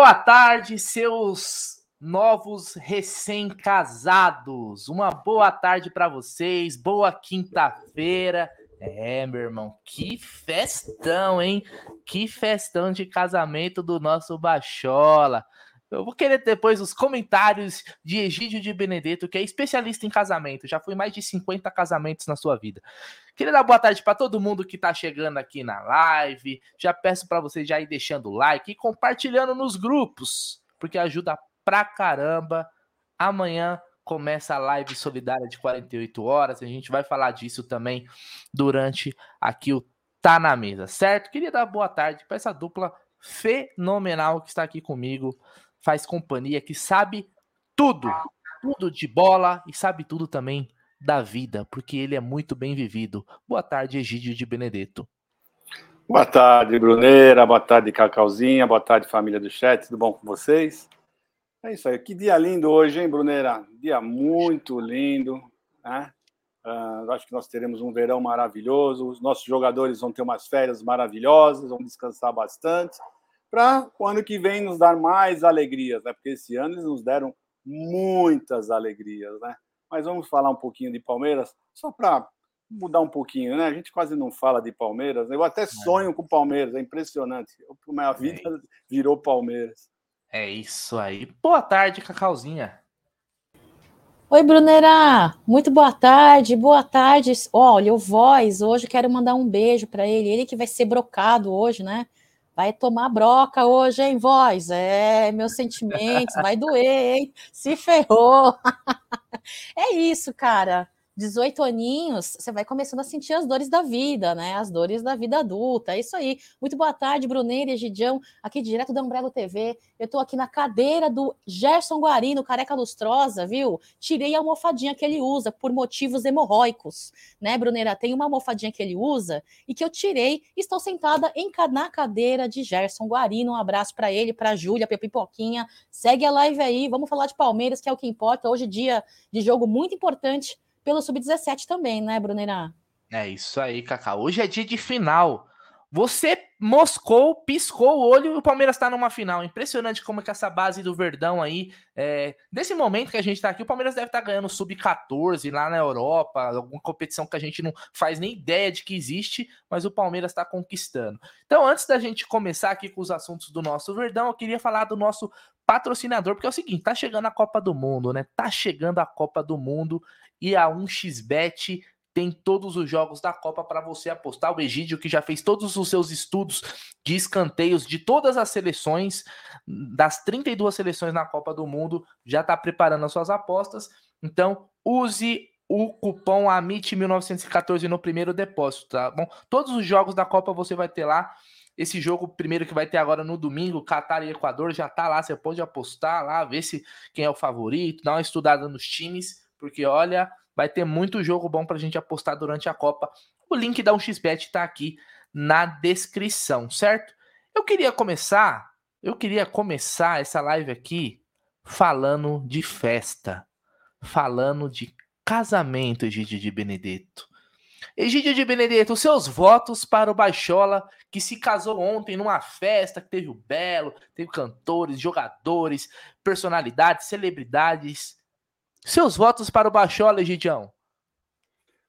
Boa tarde, seus novos recém-casados. Uma boa tarde para vocês. Boa quinta-feira. É, meu irmão, que festão, hein? Que festão de casamento do nosso Bachola. Eu vou querer depois os comentários de Egídio de Benedetto, que é especialista em casamento. Já foi mais de 50 casamentos na sua vida. Queria dar boa tarde para todo mundo que está chegando aqui na live. Já peço para vocês já ir deixando o like e compartilhando nos grupos, porque ajuda pra caramba. Amanhã começa a live solidária de 48 horas. A gente vai falar disso também durante aqui o Tá na Mesa, certo? Queria dar boa tarde para essa dupla fenomenal que está aqui comigo faz companhia, que sabe tudo, tudo de bola e sabe tudo também da vida, porque ele é muito bem vivido. Boa tarde, Egídio de Benedetto. Boa tarde, Bruneira. Boa tarde, Cacauzinha. Boa tarde, família do chat. Tudo bom com vocês? É isso aí. Que dia lindo hoje, hein, Bruneira? Dia muito lindo. Né? Uh, acho que nós teremos um verão maravilhoso. Os nossos jogadores vão ter umas férias maravilhosas, vão descansar bastante para o ano que vem nos dar mais alegrias, né? Porque esse ano eles nos deram muitas alegrias, né? Mas vamos falar um pouquinho de Palmeiras, só para mudar um pouquinho, né? A gente quase não fala de Palmeiras. Né? Eu até é. sonho com Palmeiras, é impressionante. A minha vida é. virou Palmeiras. É isso aí. Boa tarde, Cacauzinha. Oi, Brunera. Muito boa tarde. Boa tarde. Olha, o Voz, hoje quero mandar um beijo para ele. Ele que vai ser brocado hoje, né? Vai tomar broca hoje, hein, voz? É, meus sentimentos, vai doer, hein? Se ferrou. é isso, cara. 18 aninhos, você vai começando a sentir as dores da vida, né? As dores da vida adulta. É isso aí. Muito boa tarde, Bruneira e Gidião, aqui direto da Umbrella TV. Eu tô aqui na cadeira do Gerson Guarino, careca lustrosa, viu? Tirei a almofadinha que ele usa por motivos hemorróicos, né, Bruneira? Tem uma almofadinha que ele usa e que eu tirei. Estou sentada em, na cadeira de Gerson Guarino. Um abraço para ele, para Júlia, para Pipoquinha. Segue a live aí. Vamos falar de Palmeiras, que é o que importa. Hoje dia de jogo muito importante pelo Sub-17 também, né, Brunerá? É isso aí, Cacá. Hoje é dia de final. Você moscou, piscou o olho e o Palmeiras está numa final. Impressionante como é que essa base do Verdão aí, é, desse momento que a gente está aqui, o Palmeiras deve estar tá ganhando sub-14 lá na Europa, alguma competição que a gente não faz nem ideia de que existe, mas o Palmeiras está conquistando. Então, antes da gente começar aqui com os assuntos do nosso Verdão, eu queria falar do nosso patrocinador, porque é o seguinte, tá chegando a Copa do Mundo, né? Tá chegando a Copa do Mundo e a 1xBet tem todos os jogos da Copa para você apostar. O Egídio, que já fez todos os seus estudos de escanteios de todas as seleções, das 32 seleções na Copa do Mundo, já está preparando as suas apostas. Então, use o cupom AMIT1914 no primeiro depósito, tá bom? Todos os jogos da Copa você vai ter lá. Esse jogo primeiro que vai ter agora no domingo, Catar e Equador, já tá lá. Você pode apostar lá, ver se quem é o favorito, dar uma estudada nos times porque olha, vai ter muito jogo bom para a gente apostar durante a Copa. O link da 1xBet está aqui na descrição, certo? Eu queria começar, eu queria começar essa live aqui falando de festa, falando de casamento, Egídio de Benedetto. Egídio de Benedetto, seus votos para o Baixola, que se casou ontem numa festa que teve o Belo, teve cantores, jogadores, personalidades, celebridades. Seus votos para o Bachola, Gidião?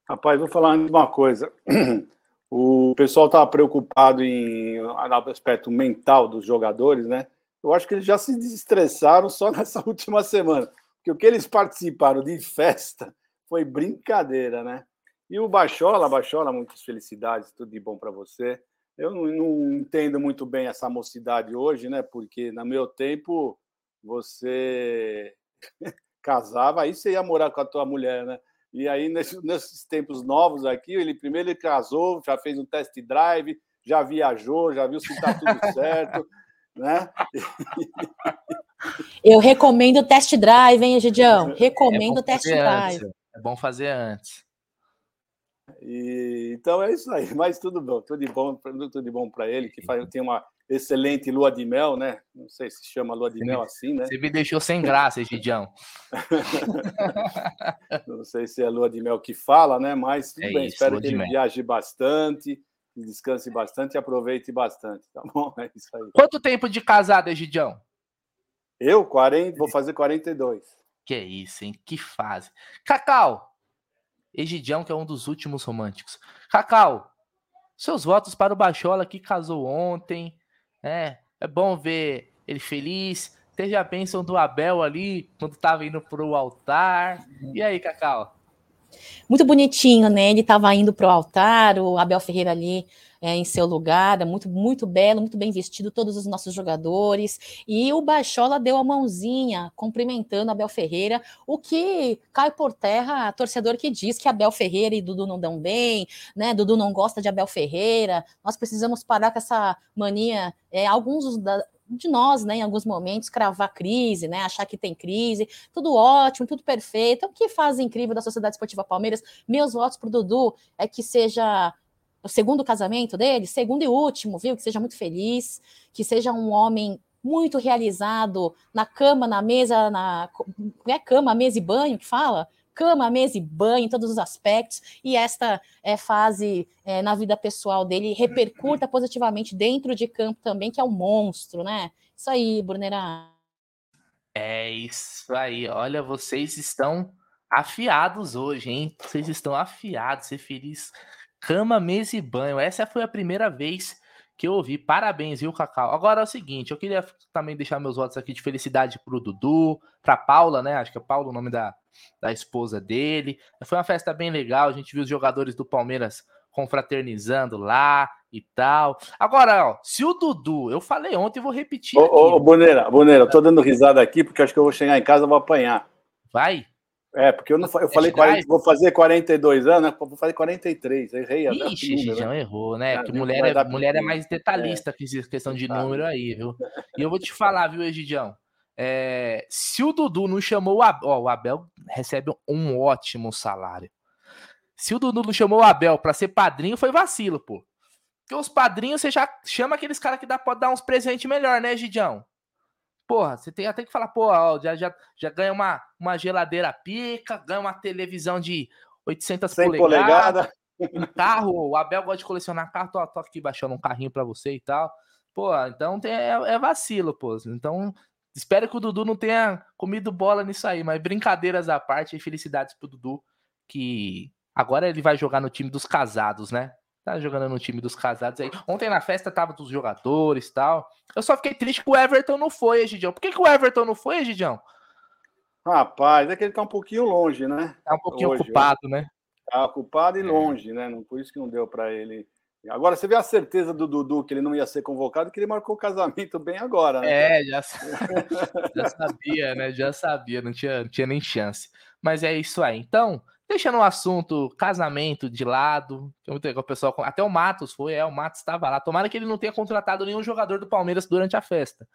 Rapaz, vou falar uma coisa. O pessoal estava preocupado em aspecto mental dos jogadores, né? Eu acho que eles já se desestressaram só nessa última semana. Porque o que eles participaram de festa foi brincadeira, né? E o Bachola, Bachola, muitas felicidades, tudo de bom para você. Eu não, não, entendo muito bem essa mocidade hoje, né? Porque no meu tempo você casava, aí você ia morar com a tua mulher, né? E aí, nesses, nesses tempos novos aqui, ele primeiro ele casou, já fez um test drive, já viajou, já viu se está tudo certo, né? Eu recomendo o test drive, hein? Recomendo é o test drive. Antes. É bom fazer antes. E, então é isso aí, mas tudo bom, tudo de bom, tudo de bom para ele, que faz, tem uma excelente lua de mel, né? Não sei se chama lua de mel assim, né? Você me deixou sem graça, Gidião. Não sei se é lua de mel que fala, né? Mas tudo é bem, isso, espero que ele viaje bastante, descanse bastante e aproveite bastante, tá bom? É isso aí. Quanto tempo de casado, Gidião? Eu, 40, vou fazer 42. Que é isso, hein? Que fase. Cacau, Egidião, que é um dos últimos românticos. Cacau, seus votos para o Bachola que casou ontem. É, é bom ver ele feliz. Teve a bênção do Abel ali quando estava indo para o altar. E aí, Cacau? Muito bonitinho, né? Ele estava indo para o altar, o Abel Ferreira ali é, em seu lugar, é muito, muito belo, muito bem vestido, todos os nossos jogadores. E o Baixola deu a mãozinha, cumprimentando Abel Ferreira, o que cai por terra torcedor que diz que Abel Ferreira e Dudu não dão bem, né? Dudu não gosta de Abel Ferreira. Nós precisamos parar com essa mania. É, alguns da, de nós, né, em alguns momentos, cravar crise, né, achar que tem crise, tudo ótimo, tudo perfeito. O que faz incrível da Sociedade Esportiva Palmeiras? Meus votos para o Dudu é que seja o segundo casamento dele, segundo e último, viu? Que seja muito feliz, que seja um homem muito realizado na cama, na mesa, na é cama, mesa e banho que fala, cama, mesa e banho, em todos os aspectos, e esta é, fase é, na vida pessoal dele repercuta positivamente dentro de campo também, que é um monstro, né? Isso aí, Brunerá. É isso aí, olha, vocês estão afiados hoje, hein? Vocês estão afiados, ser feliz. Cama, mesa e banho. Essa foi a primeira vez que eu ouvi. Parabéns, viu, Cacau? Agora é o seguinte, eu queria também deixar meus votos aqui de felicidade pro Dudu, pra Paula, né? Acho que é Paula o nome da, da esposa dele. Foi uma festa bem legal, a gente viu os jogadores do Palmeiras confraternizando lá e tal. Agora, ó, se o Dudu, eu falei ontem, vou repetir. Ô, ô Boneira, Boneira, eu tô dando risada aqui porque acho que eu vou chegar em casa e vou apanhar. Vai? É, porque eu não eu falei 40, vou fazer 42 anos, né? vou fazer 43, errei Ixi, número, né? errou, né? Porque mulher, é, mulher é mais detalhista é. que questão de número aí, viu? E eu vou te falar, viu, Egidião? É, se o Dudu não chamou o Abel, ó, o Abel recebe um ótimo salário. Se o Dudu não chamou o Abel para ser padrinho, foi vacilo, pô. Porque os padrinhos você já chama aqueles caras que dá, pode dar uns presentes melhor, né, Gidião? Porra, você tem até que falar, pô, ó, já, já, já ganha uma, uma geladeira pica, ganha uma televisão de 800 polegadas, polegada. um carro, o Abel gosta de colecionar carro, tô, tô aqui baixando um carrinho para você e tal. Pô, então tem, é, é, vacilo, pô. Então, espero que o Dudu não tenha comido bola nisso aí, mas brincadeiras à parte e felicidades pro Dudu, que agora ele vai jogar no time dos casados, né? Tá jogando no time dos casados aí. Ontem na festa tava dos jogadores e tal. Eu só fiquei triste que o Everton não foi, Egidião. Por que, que o Everton não foi, Egidião? Rapaz, é que ele tá um pouquinho longe, né? Tá um pouquinho Hoje, ocupado, né? Tá ocupado e é. longe, né? Por isso que não deu para ele. Agora, você vê a certeza do Dudu que ele não ia ser convocado, que ele marcou o casamento bem agora, né? É, já, já sabia, né? Já sabia, não tinha, não tinha nem chance. Mas é isso aí. Então, Deixando o assunto casamento de lado, o pessoal, até o Matos foi, é, o Matos estava lá. Tomara que ele não tenha contratado nenhum jogador do Palmeiras durante a festa.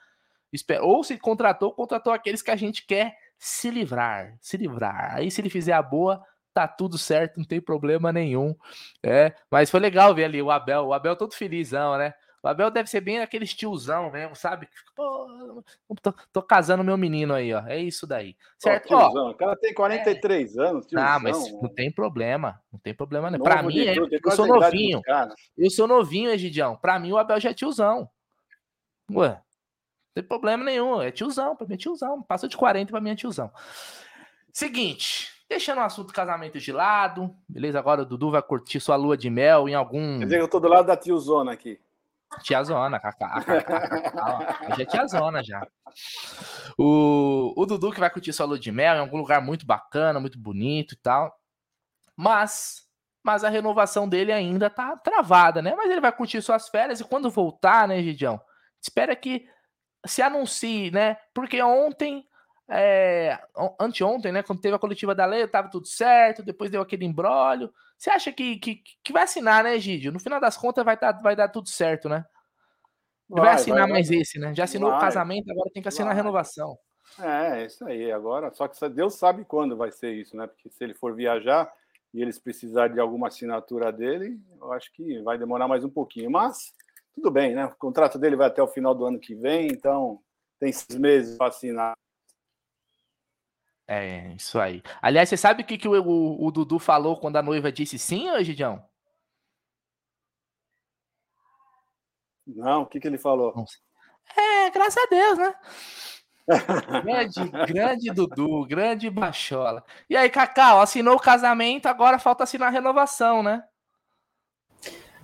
Ou se contratou, contratou aqueles que a gente quer se livrar, se livrar. Aí se ele fizer a boa, tá tudo certo, não tem problema nenhum. É, mas foi legal ver ali o Abel, o Abel todo felizão, né? O Abel deve ser bem aquele tiozão mesmo, sabe? Pô, tô, tô, casando meu menino aí, ó. É isso daí. Certo? Pô, tiozão, o cara tem 43 é... anos, tiozão. Ah, mas não tem problema. Não tem problema, né? Pra mim, é, eu sou novinho. Eu sou novinho, Egidião. Pra mim, o Abel já é tiozão. Ué, não tem problema nenhum. É tiozão, pra mim é tiozão. Passa de 40 pra mim é tiozão. Seguinte, deixando o assunto casamento de lado, beleza? Agora o Dudu vai curtir sua lua de mel em algum. Quer dizer, eu tô do lado da tiozona aqui. Tiazona, já é tiazona já. O, o Dudu que vai curtir sua lua de mel em algum lugar muito bacana, muito bonito e tal. Mas, mas a renovação dele ainda tá travada, né? Mas ele vai curtir suas férias e quando voltar, né, Gidião? Espera que se anuncie, né? Porque ontem é, anteontem, né? Quando teve a coletiva da lei, tava tudo certo, depois deu aquele embrólio. Você acha que, que, que vai assinar, né, Gídio? No final das contas vai, tá, vai dar tudo certo, né? Vai, vai assinar vai, mais vai. esse, né? Já assinou o casamento, agora tem que assinar a renovação. É, isso aí. Agora, só que Deus sabe quando vai ser isso, né? Porque se ele for viajar e eles precisarem de alguma assinatura dele, eu acho que vai demorar mais um pouquinho. Mas tudo bem, né? O contrato dele vai até o final do ano que vem, então tem seis meses para assinar. É, isso aí. Aliás, você sabe o que, que o, o, o Dudu falou quando a noiva disse sim, Gidião? Não, o que, que ele falou? É, graças a Deus, né? grande, grande Dudu, grande Bachola. E aí, Cacau, assinou o casamento, agora falta assinar a renovação, né?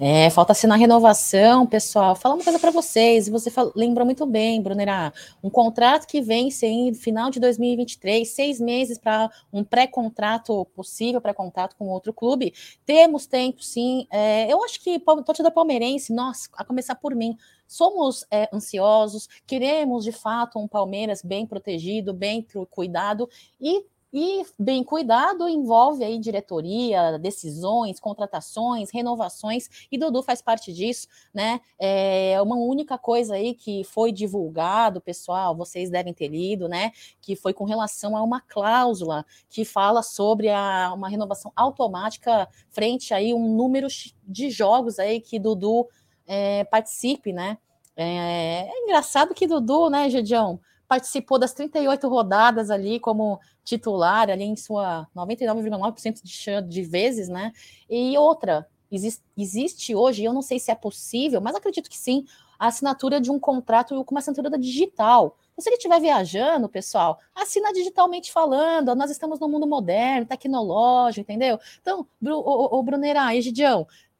É, falta assinar renovação, pessoal. Fala uma coisa para vocês, você lembra muito bem, Brunera, um contrato que vence em final de 2023, seis meses para um pré-contrato possível, pré-contrato com outro clube. Temos tempo, sim. É, eu acho que torcida palmeirense, nós, a começar por mim, somos é, ansiosos, queremos de fato um Palmeiras bem protegido, bem cuidado e e bem cuidado envolve aí diretoria, decisões, contratações, renovações, e Dudu faz parte disso, né? É uma única coisa aí que foi divulgado, pessoal, vocês devem ter lido, né? Que foi com relação a uma cláusula que fala sobre a, uma renovação automática frente aí um número de jogos aí que Dudu é, participe, né? É, é engraçado que Dudu, né, Gedião? Participou das 38 rodadas ali como titular, ali em sua 99,9% de, de vezes, né? E outra, existe, existe hoje, eu não sei se é possível, mas acredito que sim, a assinatura de um contrato com uma assinatura digital. Então, se ele estiver viajando, pessoal, assina digitalmente falando, nós estamos no mundo moderno, tecnológico, entendeu? Então, o, o, o Bruneira,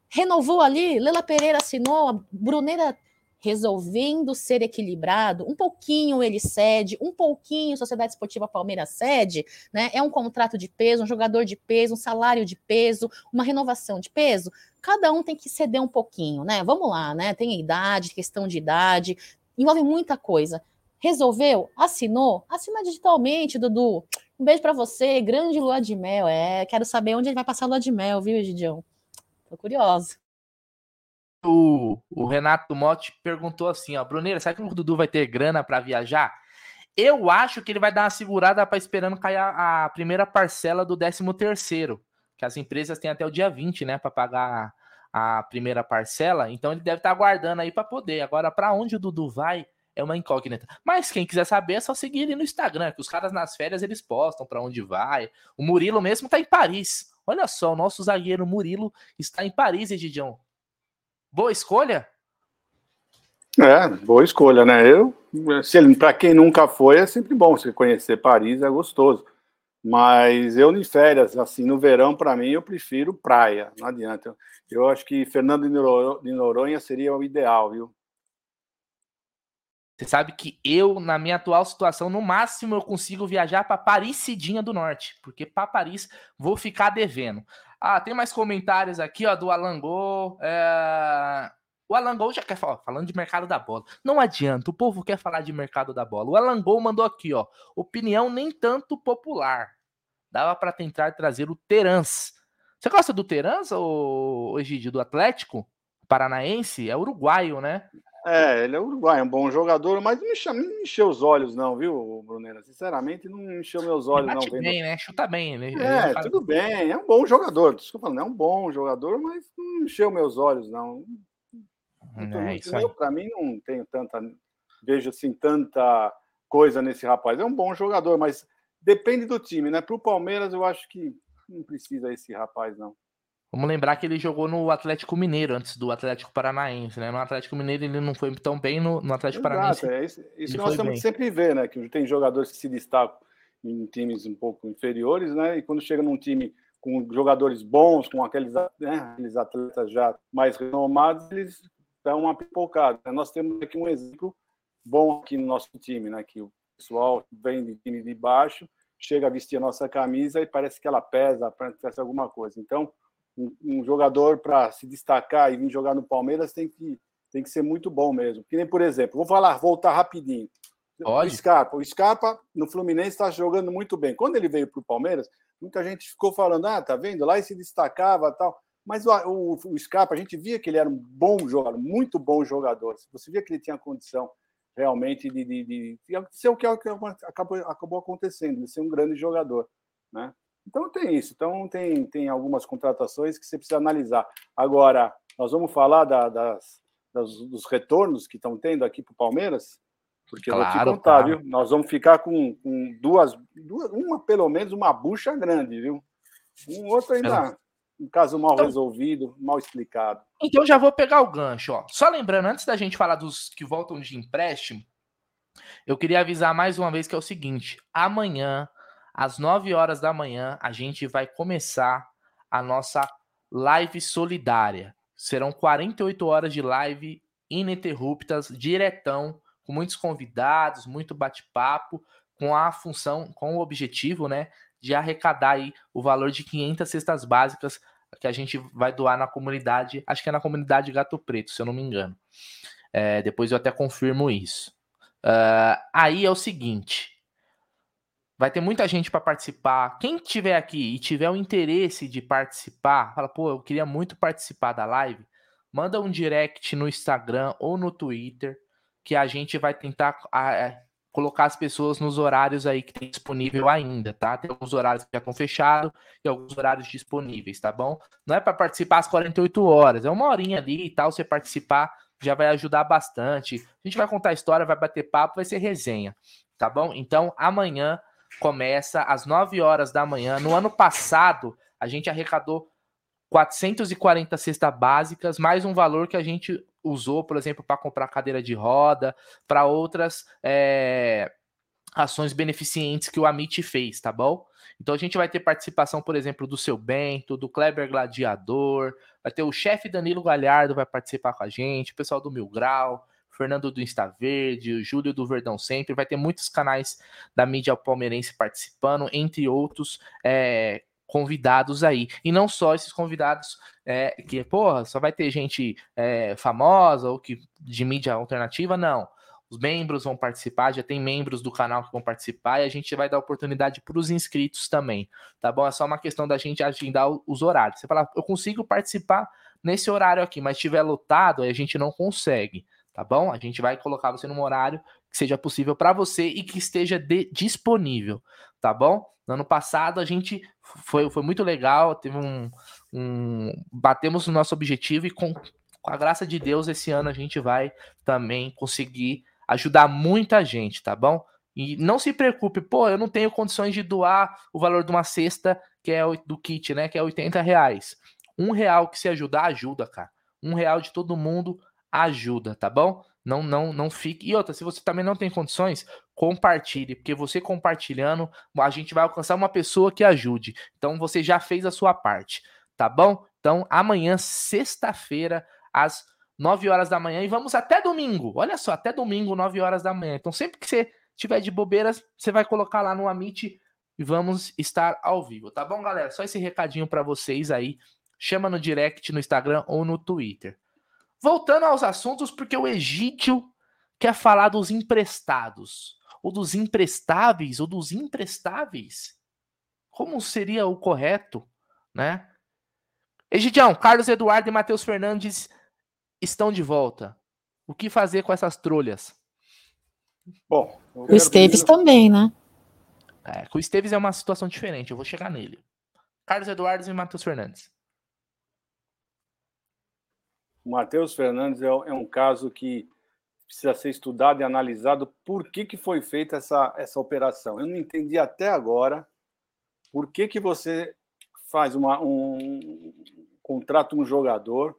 renovou ali, Lela Pereira assinou, Bruneira resolvendo ser equilibrado, um pouquinho ele cede, um pouquinho Sociedade Esportiva Palmeiras cede, né? É um contrato de peso, um jogador de peso, um salário de peso, uma renovação de peso. Cada um tem que ceder um pouquinho, né? Vamos lá, né? Tem idade, questão de idade, envolve muita coisa. Resolveu? Assinou? Assina digitalmente, Dudu. Um beijo para você, grande lua de mel. É, quero saber onde ele vai passar a lua de mel, viu, Egidião? Tô curiosa o, o Renato Motti perguntou assim, ó, Bruneira, será que o Dudu vai ter grana para viajar? Eu acho que ele vai dar uma segurada para esperando cair a, a, primeira parcela do 13 terceiro, que as empresas têm até o dia 20, né, para pagar a, a primeira parcela, então ele deve estar tá aguardando aí para poder. Agora, para onde o Dudu vai é uma incógnita. Mas quem quiser saber é só seguir ele no Instagram, que os caras nas férias eles postam para onde vai. O Murilo mesmo tá em Paris. Olha só, o nosso zagueiro Murilo está em Paris, Egidião. Boa escolha? É, boa escolha, né? Eu, se ele, para quem nunca foi, é sempre bom se conhecer Paris, é gostoso. Mas eu em férias, assim, no verão, para mim, eu prefiro praia. Não adianta. Eu, eu acho que Fernando de Noronha seria o ideal, viu? Você sabe que eu, na minha atual situação, no máximo eu consigo viajar para Paris Cidinha do Norte, porque para Paris vou ficar devendo. Ah, tem mais comentários aqui, ó, do Alangô. É... O Alangô já quer falar, falando de mercado da bola. Não adianta, o povo quer falar de mercado da bola. O Alangô mandou aqui, ó, opinião nem tanto popular. Dava para tentar trazer o Terans. Você gosta do Terans, ou Egídio, do Atlético Paranaense? É uruguaio, né? É, ele é uruguai, é um bom jogador, mas não me, não me encheu os olhos, não, viu, Brunera? Sinceramente, não encheu meus olhos, ele bate não. bem, né? Chuta bem. Ele, é, ele tudo bem, é um bom jogador. Desculpa, não é um bom jogador, mas não encheu meus olhos, não. É, então, eu, para mim, não tenho tanta. Vejo assim, tanta coisa nesse rapaz. É um bom jogador, mas depende do time, né? Para o Palmeiras, eu acho que não precisa esse rapaz, não. Vamos lembrar que ele jogou no Atlético Mineiro antes do Atlético Paranaense, né? No Atlético Mineiro ele não foi tão bem, no, no Atlético Exato, Paranaense. É isso, isso nós temos que sempre ver, né? Que tem jogadores que se destacam em times um pouco inferiores, né? E quando chega num time com jogadores bons, com aqueles, né, aqueles atletas já mais renomados, eles dão uma pipocada. Né? Nós temos aqui um exemplo bom aqui no nosso time, né? Que o pessoal vem de time de baixo, chega a vestir a nossa camisa e parece que ela pesa, parece alguma coisa. Então, um, um jogador para se destacar e vir jogar no Palmeiras tem que, tem que ser muito bom mesmo. Que nem, por exemplo, vou falar, voltar rapidinho. Pode. O Scarpa, o Scarpa no Fluminense está jogando muito bem. Quando ele veio para o Palmeiras, muita gente ficou falando: ah, tá vendo? Lá ele se destacava tal. Mas o, o, o Scarpa, a gente via que ele era um bom jogador, muito bom jogador. Você via que ele tinha condição realmente de, de, de, de ser o que acabou, acabou acontecendo, de ser um grande jogador. Né? Então tem isso. Então tem, tem algumas contratações que você precisa analisar. Agora, nós vamos falar da, das, das, dos retornos que estão tendo aqui para o Palmeiras, porque claro, eu vou te contar, claro. viu? Nós vamos ficar com, com duas, duas, uma pelo menos uma bucha grande, viu? Um outro ainda, um caso mal então, resolvido, mal explicado. Então já vou pegar o gancho, ó. Só lembrando, antes da gente falar dos que voltam de empréstimo, Eu queria avisar mais uma vez que é o seguinte: amanhã, às 9 horas da manhã, a gente vai começar a nossa live solidária. Serão 48 horas de live ininterruptas, diretão, com muitos convidados, muito bate-papo, com a função, com o objetivo, né, de arrecadar aí o valor de 500 cestas básicas que a gente vai doar na comunidade, acho que é na comunidade Gato Preto, se eu não me engano. É, depois eu até confirmo isso. Uh, aí é o seguinte: vai ter muita gente para participar. Quem tiver aqui e tiver o interesse de participar, fala, pô, eu queria muito participar da live, manda um direct no Instagram ou no Twitter, que a gente vai tentar é, colocar as pessoas nos horários aí que tem disponível ainda, tá? Tem alguns horários que já estão fechados e alguns horários disponíveis, tá bom? Não é para participar às 48 horas, é uma horinha ali e tal, você participar já vai ajudar bastante. A gente vai contar a história, vai bater papo, vai ser resenha, tá bom? Então, amanhã começa às 9 horas da manhã. No ano passado, a gente arrecadou 440 cestas básicas, mais um valor que a gente usou, por exemplo, para comprar cadeira de roda, para outras é, ações beneficentes que o Amit fez, tá bom? Então a gente vai ter participação, por exemplo, do seu Bento, do Kleber Gladiador, vai ter o chefe Danilo Galhardo vai participar com a gente, o pessoal do Mil Grau, Fernando do Insta Verde, o Júlio do Verdão Sempre, vai ter muitos canais da mídia palmeirense participando, entre outros é, convidados aí. E não só esses convidados é, que, porra, só vai ter gente é, famosa ou que de mídia alternativa, não. Os membros vão participar, já tem membros do canal que vão participar e a gente vai dar oportunidade para os inscritos também, tá bom? É só uma questão da gente agendar os horários. Você fala, eu consigo participar nesse horário aqui, mas estiver lotado, aí a gente não consegue, tá bom? A gente vai colocar você num horário que seja possível para você e que esteja de, disponível, tá bom? No ano passado a gente foi, foi muito legal, teve um, um batemos no nosso objetivo e com, com a graça de Deus esse ano a gente vai também conseguir ajudar muita gente, tá bom? E não se preocupe, pô, eu não tenho condições de doar o valor de uma cesta que é do kit, né? Que é 80 reais. Um real que se ajudar, ajuda, cara. Um real de todo mundo ajuda, tá bom? Não, não, não fique. E outra, se você também não tem condições, compartilhe, porque você compartilhando, a gente vai alcançar uma pessoa que ajude. Então você já fez a sua parte, tá bom? Então amanhã, sexta-feira, às 9 horas da manhã e vamos até domingo. Olha só, até domingo, 9 horas da manhã. Então, sempre que você tiver de bobeiras, você vai colocar lá no Amit e vamos estar ao vivo, tá bom, galera? Só esse recadinho para vocês aí. Chama no direct no Instagram ou no Twitter. Voltando aos assuntos, porque o Egídio quer falar dos emprestados, ou dos emprestáveis, ou dos imprestáveis. Como seria o correto, né? Egidião, Carlos Eduardo e Matheus Fernandes estão de volta. O que fazer com essas trolhas? Bom, o Esteves primeiro... também, né? É, com o Esteves é uma situação diferente, eu vou chegar nele. Carlos Eduardo e Matheus Fernandes. O Matheus Fernandes é, é, um caso que precisa ser estudado e analisado por que, que foi feita essa, essa operação. Eu não entendi até agora por que, que você faz uma, um contrato um jogador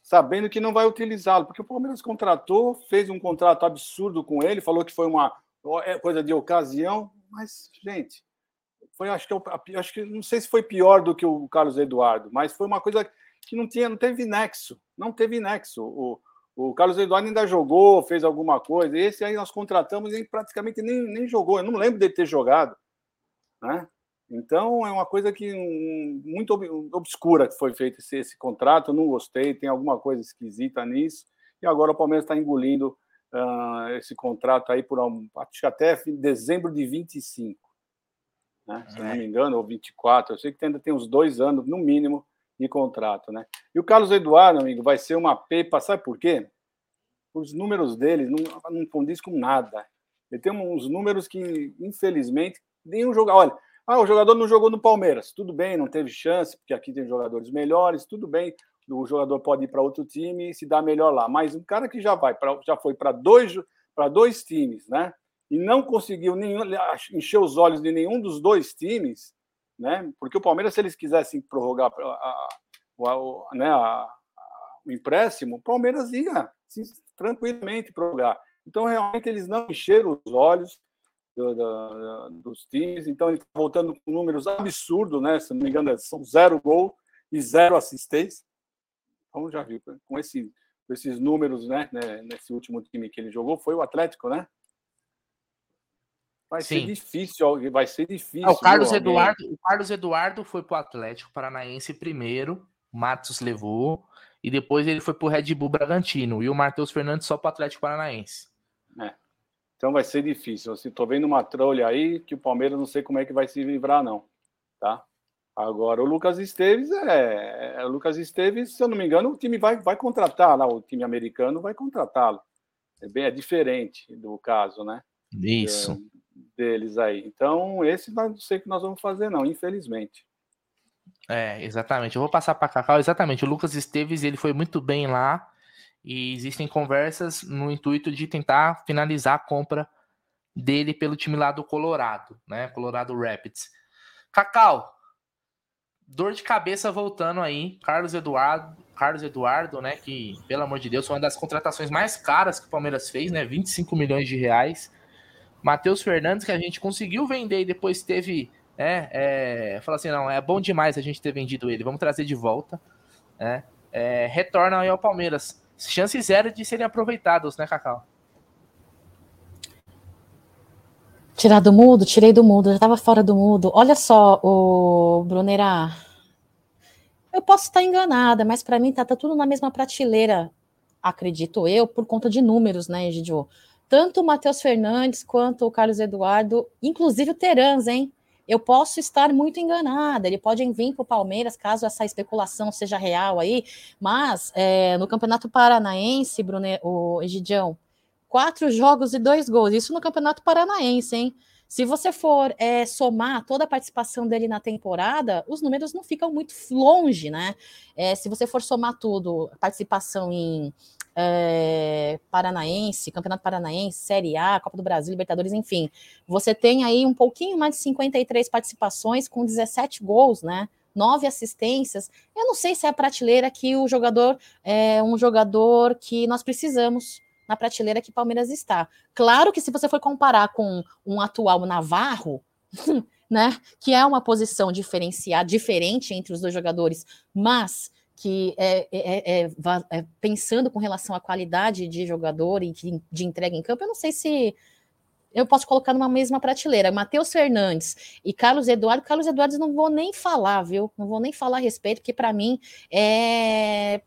sabendo que não vai utilizá-lo, porque o Palmeiras contratou, fez um contrato absurdo com ele, falou que foi uma é, coisa de ocasião, mas, gente, foi, acho que, eu, acho que não sei se foi pior do que o Carlos Eduardo, mas foi uma coisa que não tinha, não teve nexo, não teve nexo. O, o Carlos Eduardo ainda jogou, fez alguma coisa, esse aí nós contratamos e praticamente nem, nem jogou, eu não lembro dele ter jogado, né? Então, é uma coisa que um, muito obscura que foi feito esse, esse, contrato. Eu não gostei, tem alguma coisa esquisita nisso. E agora o Palmeiras está engolindo uh, esse contrato aí por um, até dezembro de 25. Né? Se é. não me engano, ou 24. Eu sei que ainda tem uns dois anos, no mínimo, de contrato. Né? E o Carlos Eduardo, amigo, vai ser uma pepa. Sabe por quê? Os números dele não, não condiz com nada. Ele tem uns números que, infelizmente, nenhum jogador. Olha ah, o jogador não jogou no Palmeiras. Tudo bem, não teve chance, porque aqui tem jogadores melhores, tudo bem. O jogador pode ir para outro time e se dar melhor lá. Mas um cara que já vai pra, já foi para dois, dois times, né? E não conseguiu nenhum, encher os olhos de nenhum dos dois times, né? Porque o Palmeiras, se eles quisessem prorrogar a, a, a, né, o empréstimo, o Palmeiras ia tranquilamente prorrogar. Então, realmente, eles não encheram os olhos do, do, dos times. Então, ele está voltando com números absurdos, né? Se não me engano, são zero gol e zero assistência. Então, já viu, com, esse, com esses números, né, né? Nesse último time que ele jogou, foi o Atlético, né? Vai Sim. ser difícil, vai ser difícil. Ah, o, Carlos Eduardo, o Carlos Eduardo foi para o Atlético Paranaense primeiro, o Matos levou, e depois ele foi para o Red Bull Bragantino, e o Matheus Fernandes só para o Atlético Paranaense. É. Então vai ser difícil. Estou vendo uma trolha aí que o Palmeiras não sei como é que vai se livrar, não. Tá? Agora, o Lucas Esteves é, é. O Lucas Esteves, se eu não me engano, o time vai, vai contratar lá, o time americano vai contratá-lo. É bem é diferente do caso, né? Isso. É, deles aí. Então, esse não sei o que nós vamos fazer, não, infelizmente. É, exatamente. Eu vou passar para Cacau. Exatamente. O Lucas Esteves ele foi muito bem lá e existem conversas no intuito de tentar finalizar a compra dele pelo time lá do Colorado, né? Colorado Rapids. Cacau, dor de cabeça voltando aí. Carlos Eduardo, Carlos Eduardo, né? Que, pelo amor de Deus, foi uma das contratações mais caras que o Palmeiras fez, né? 25 milhões de reais. Matheus Fernandes, que a gente conseguiu vender e depois teve. É, é, falou assim: não, é bom demais a gente ter vendido ele, vamos trazer de volta. Né? É, retorna aí ao Palmeiras. Chance zero de serem aproveitados, né, Cacau? Tirar do mudo? Tirei do mudo, já estava fora do mudo. Olha só, o Brunera. Eu posso estar enganada, mas para mim tá, tá, tudo na mesma prateleira, acredito eu, por conta de números, né, Egidio? Tanto o Matheus Fernandes quanto o Carlos Eduardo, inclusive o Terans, hein? Eu posso estar muito enganada, ele pode vir para o Palmeiras caso essa especulação seja real aí, mas é, no Campeonato Paranaense, Brune, o Egidião, quatro jogos e dois gols, isso no Campeonato Paranaense, hein? Se você for é, somar toda a participação dele na temporada, os números não ficam muito longe, né? É, se você for somar tudo, participação em é, Paranaense, Campeonato Paranaense, Série A, Copa do Brasil, Libertadores, enfim. Você tem aí um pouquinho mais de 53 participações com 17 gols, né? Nove assistências. Eu não sei se é a prateleira que o jogador é um jogador que nós precisamos na prateleira que Palmeiras está. Claro que se você for comparar com um atual Navarro, né, que é uma posição diferenciada, diferente entre os dois jogadores, mas que é, é, é, é, pensando com relação à qualidade de jogador e de entrega em campo, eu não sei se eu posso colocar numa mesma prateleira. Matheus Fernandes e Carlos Eduardo. Carlos Eduardo não vou nem falar, viu? Não vou nem falar a respeito, porque para mim é.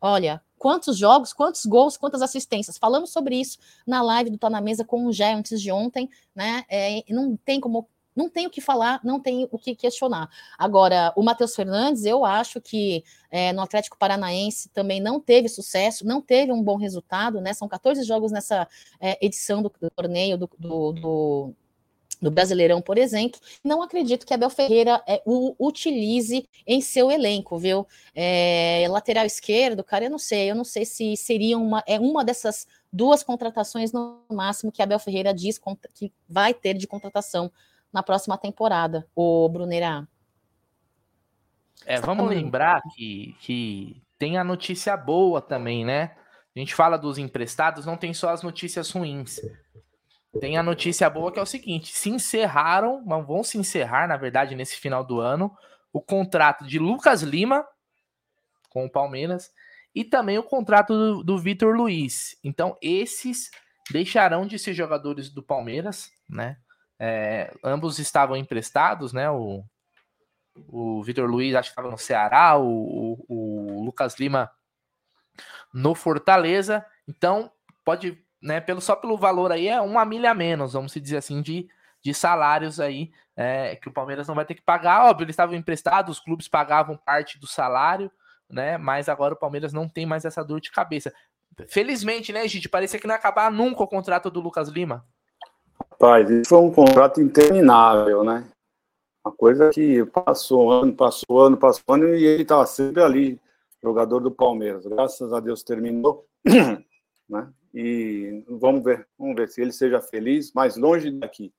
Olha, quantos jogos, quantos gols, quantas assistências. Falamos sobre isso na live do Tá na Mesa com o Gé antes de ontem, né? É, não tem como não tem o que falar, não tem o que questionar. Agora, o Matheus Fernandes, eu acho que é, no Atlético Paranaense também não teve sucesso, não teve um bom resultado, né? São 14 jogos nessa é, edição do, do torneio do, do, do do Brasileirão, por exemplo, não acredito que Abel Ferreira é, o utilize em seu elenco, viu? É, lateral esquerdo, cara, eu não sei, eu não sei se seria uma, é uma dessas duas contratações no máximo que Abel Ferreira diz que vai ter de contratação na próxima temporada, o Brunerá. É, vamos lembrar que, que tem a notícia boa também, né? A gente fala dos emprestados, não tem só as notícias ruins. Tem a notícia boa que é o seguinte: se encerraram, vão se encerrar, na verdade, nesse final do ano, o contrato de Lucas Lima com o Palmeiras e também o contrato do, do Vitor Luiz. Então, esses deixarão de ser jogadores do Palmeiras, né? É, ambos estavam emprestados, né? O, o Vitor Luiz acho que estava no Ceará, o, o, o, Lucas Lima no Fortaleza. Então, pode, né? Pelo, só pelo valor aí é uma milha a menos, vamos dizer assim, de, de salários aí é, que o Palmeiras não vai ter que pagar. Óbvio, eles estavam emprestados, os clubes pagavam parte do salário, né? Mas agora o Palmeiras não tem mais essa dor de cabeça. Felizmente, né, gente? Parecia que não ia acabar nunca o contrato do Lucas Lima. Rapaz, isso foi um contrato interminável, né? Uma coisa que passou ano, passou ano, passou ano e ele estava sempre ali, jogador do Palmeiras. Graças a Deus terminou, né? E vamos ver, vamos ver se ele seja feliz, mais longe daqui.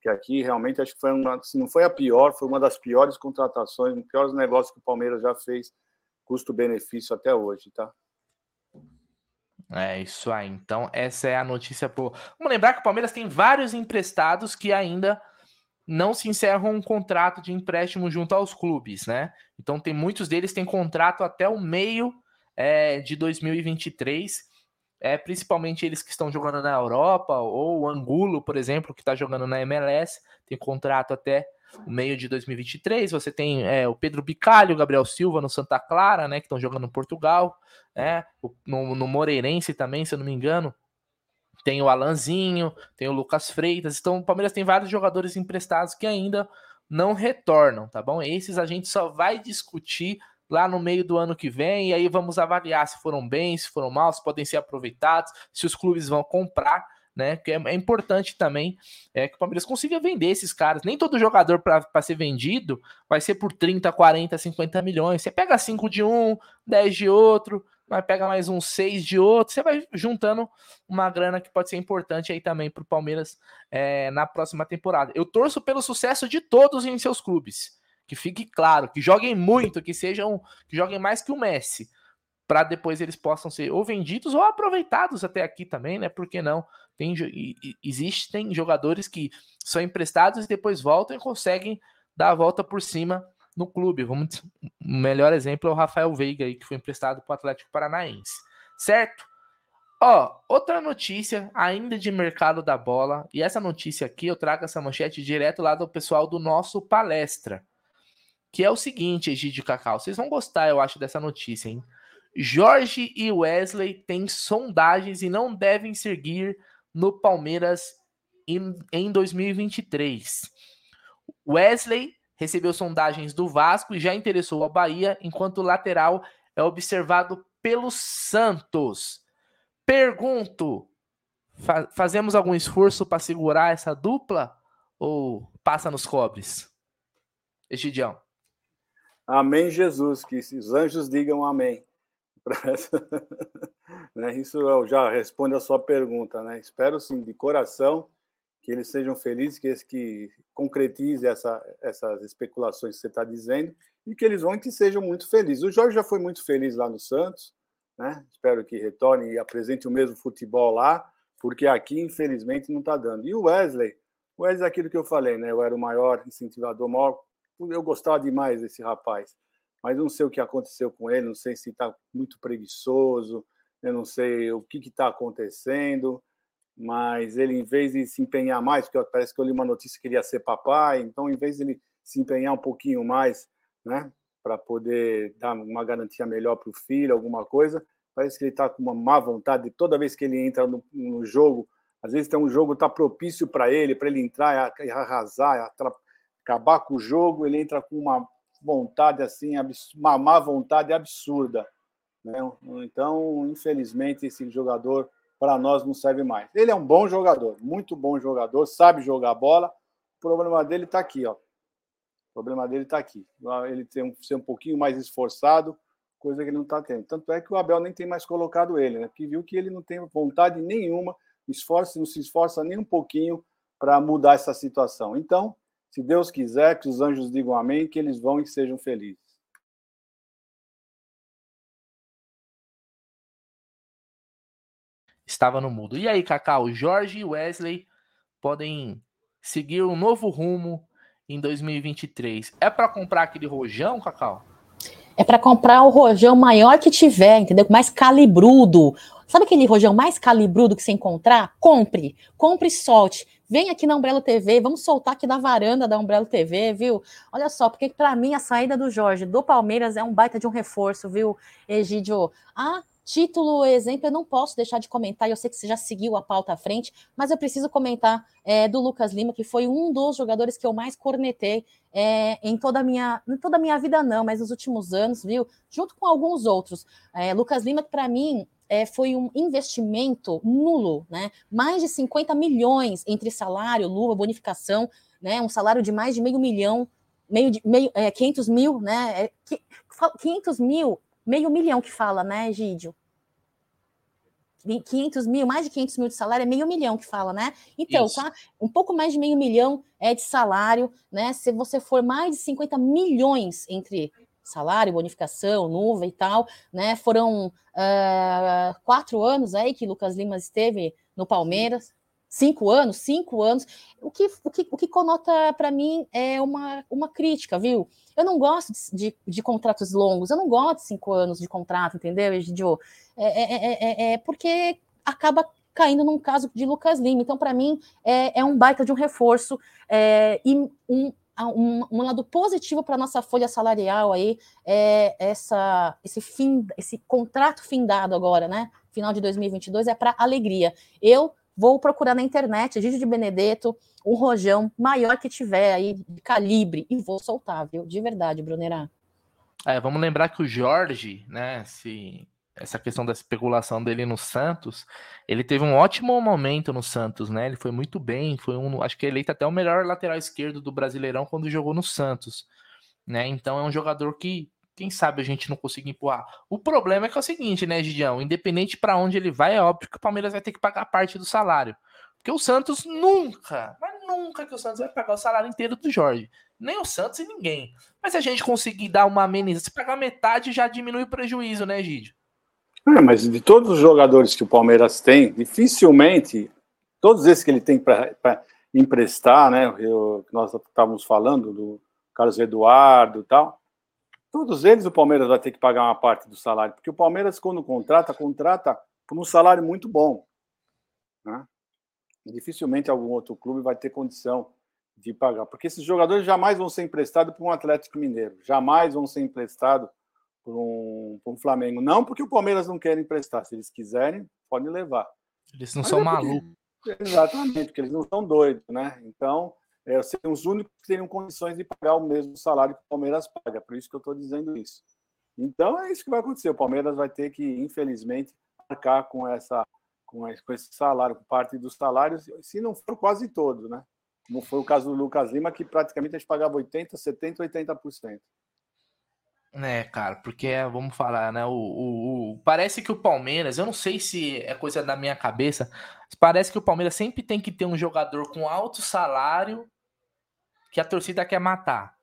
Que aqui realmente acho que foi uma, se não foi a pior, foi uma das piores contratações, um dos piores negócios que o Palmeiras já fez, custo-benefício até hoje, tá? É isso aí. Então, essa é a notícia. Por... Vamos lembrar que o Palmeiras tem vários emprestados que ainda não se encerram um contrato de empréstimo junto aos clubes, né? Então, tem muitos deles têm contrato até o meio é, de 2023. É, principalmente eles que estão jogando na Europa, ou o Angulo, por exemplo, que está jogando na MLS, tem contrato até o meio de 2023. Você tem é, o Pedro Bicalho, o Gabriel Silva no Santa Clara, né, que estão jogando no Portugal, né, no, no Moreirense também, se eu não me engano. Tem o Alanzinho, tem o Lucas Freitas. Então, o Palmeiras tem vários jogadores emprestados que ainda não retornam, tá bom? Esses a gente só vai discutir lá no meio do ano que vem, e aí vamos avaliar se foram bem, se foram mal, se podem ser aproveitados, se os clubes vão comprar né? Que é, é, importante também é, que o Palmeiras consiga vender esses caras. Nem todo jogador para ser vendido vai ser por 30, 40, 50 milhões. Você pega 5 de um, 10 de outro, vai pega mais um 6 de outro, você vai juntando uma grana que pode ser importante aí também para o Palmeiras é, na próxima temporada. Eu torço pelo sucesso de todos em seus clubes. Que fique claro, que joguem muito, que sejam, que joguem mais que o Messi para depois eles possam ser ou vendidos ou aproveitados até aqui também, né? Por que não? Tem, existem jogadores que são emprestados e depois voltam e conseguem dar a volta por cima no clube. Vamos, o melhor exemplo é o Rafael Veiga, aí, que foi emprestado para o Atlético Paranaense, certo? Ó, outra notícia ainda de mercado da bola, e essa notícia aqui eu trago essa manchete direto lá do pessoal do nosso palestra, que é o seguinte, Egídio Cacau, vocês vão gostar, eu acho, dessa notícia, hein? Jorge e Wesley têm sondagens e não devem seguir no Palmeiras em, em 2023. Wesley recebeu sondagens do Vasco e já interessou a Bahia, enquanto o lateral é observado pelo Santos. Pergunto: fa fazemos algum esforço para segurar essa dupla ou passa nos cobres? Egidião. Amém, Jesus, que os anjos digam amém. né? Isso já responde a sua pergunta. Né? Espero, sim, de coração, que eles sejam felizes, que, que concretize essa, essas especulações que você está dizendo e que eles vão que sejam muito felizes. O Jorge já foi muito feliz lá no Santos, né? espero que retorne e apresente o mesmo futebol lá, porque aqui, infelizmente, não está dando. E o Wesley, o Wesley é aquilo que eu falei, né? eu era o maior incentivador, maior, eu gostava demais desse rapaz mas não sei o que aconteceu com ele, não sei se está muito preguiçoso, eu não sei o que está acontecendo, mas ele, em vez de se empenhar mais, porque parece que eu li uma notícia que ele ia ser papai, então, em vez de ele se empenhar um pouquinho mais, né, para poder dar uma garantia melhor para o filho, alguma coisa, parece que ele está com uma má vontade, toda vez que ele entra no, no jogo, às vezes tem um jogo está propício para ele, para ele entrar e arrasar, acabar com o jogo, ele entra com uma vontade assim, uma má vontade absurda. Né? Então, infelizmente, esse jogador para nós não serve mais. Ele é um bom jogador, muito bom jogador, sabe jogar bola. O problema dele está aqui, ó. O problema dele está aqui. Ele tem que ser um pouquinho mais esforçado, coisa que ele não está tendo. Tanto é que o Abel nem tem mais colocado ele, né? Porque viu que ele não tem vontade nenhuma, esforça, não se esforça nem um pouquinho para mudar essa situação. Então, se Deus quiser, que os anjos digam amém, que eles vão e sejam felizes. Estava no mudo. E aí, Cacau, Jorge e Wesley podem seguir um novo rumo em 2023. É para comprar aquele rojão, Cacau? É para comprar o rojão maior que tiver, entendeu? Mais calibrudo. Sabe aquele rojão mais calibrudo que você encontrar? Compre. Compre e solte. Vem aqui na Umbrella TV, vamos soltar aqui da varanda da Umbrella TV, viu? Olha só, porque para mim a saída do Jorge do Palmeiras é um baita de um reforço, viu, Egidio? Ah, título, exemplo, eu não posso deixar de comentar, eu sei que você já seguiu a pauta à frente, mas eu preciso comentar é, do Lucas Lima, que foi um dos jogadores que eu mais cornetei é, em toda a minha, em toda minha vida não, mas nos últimos anos, viu? Junto com alguns outros. É, Lucas Lima, que para mim é, foi um investimento nulo, né? Mais de 50 milhões entre salário, luva, bonificação, né? Um salário de mais de meio milhão, meio, de, meio é, 500 mil, né? É, 500 mil, meio milhão que fala, né, Gídio? 500 mil, mais de 500 mil de salário, é meio milhão que fala, né? Então, tá? Um pouco mais de meio milhão é de salário, né? Se você for mais de 50 milhões entre salário, bonificação, nuvem e tal, né? Foram uh, quatro anos aí que Lucas Lima esteve no Palmeiras, cinco anos, cinco anos, o que, o que, o que conota para mim é uma, uma crítica, viu? Eu não gosto de, de, de, contratos longos, eu não gosto de cinco anos de contrato, entendeu, Egidio? É, é, é, é, porque acaba caindo num caso de Lucas Lima. Então, para mim, é, é, um baita de um reforço é, e um, um, um, lado positivo para nossa folha salarial aí é essa, esse fim, esse contrato findado agora, né? Final de 2022 é para alegria. Eu vou procurar na internet Gigi de Benedetto, um rojão maior que tiver aí de calibre e vou soltar, viu? De verdade, Brunerá. É, vamos lembrar que o Jorge, né, se essa questão da especulação dele no Santos, ele teve um ótimo momento no Santos, né? Ele foi muito bem, foi um, acho que eleito até o melhor lateral esquerdo do Brasileirão quando jogou no Santos, né? Então é um jogador que, quem sabe a gente não consiga empurrar. O problema é que é o seguinte, né, Gidião? Independente para onde ele vai, é óbvio que o Palmeiras vai ter que pagar parte do salário. Porque o Santos nunca, mas nunca que o Santos vai pagar o salário inteiro do Jorge. Nem o Santos e ninguém. Mas se a gente conseguir dar uma amenização, se pagar metade já diminui o prejuízo, né, Gidio? É, mas de todos os jogadores que o Palmeiras tem, dificilmente, todos esses que ele tem para emprestar, né? Eu, nós estávamos falando do Carlos Eduardo e tal, todos eles o Palmeiras vai ter que pagar uma parte do salário, porque o Palmeiras, quando contrata, contrata por um salário muito bom. Né? dificilmente algum outro clube vai ter condição de pagar, porque esses jogadores jamais vão ser emprestados para um Atlético Mineiro, jamais vão ser emprestados por um, um Flamengo. Não porque o Palmeiras não quer emprestar. Se eles quiserem, podem levar. Eles não Mas são é malucos. Exatamente, porque eles não são doidos, né? Então, é, seriam os únicos que teriam condições de pagar o mesmo salário que o Palmeiras paga. Por isso que eu estou dizendo isso. Então, é isso que vai acontecer. O Palmeiras vai ter que, infelizmente, marcar com essa com esse salário, parte dos salários, se não for quase todo, né? Como foi o caso do Lucas Lima, que praticamente a gente pagava 80%, 70%, 80%. É, cara, porque vamos falar, né? O, o, o, parece que o Palmeiras, eu não sei se é coisa da minha cabeça, parece que o Palmeiras sempre tem que ter um jogador com alto salário que a torcida quer matar.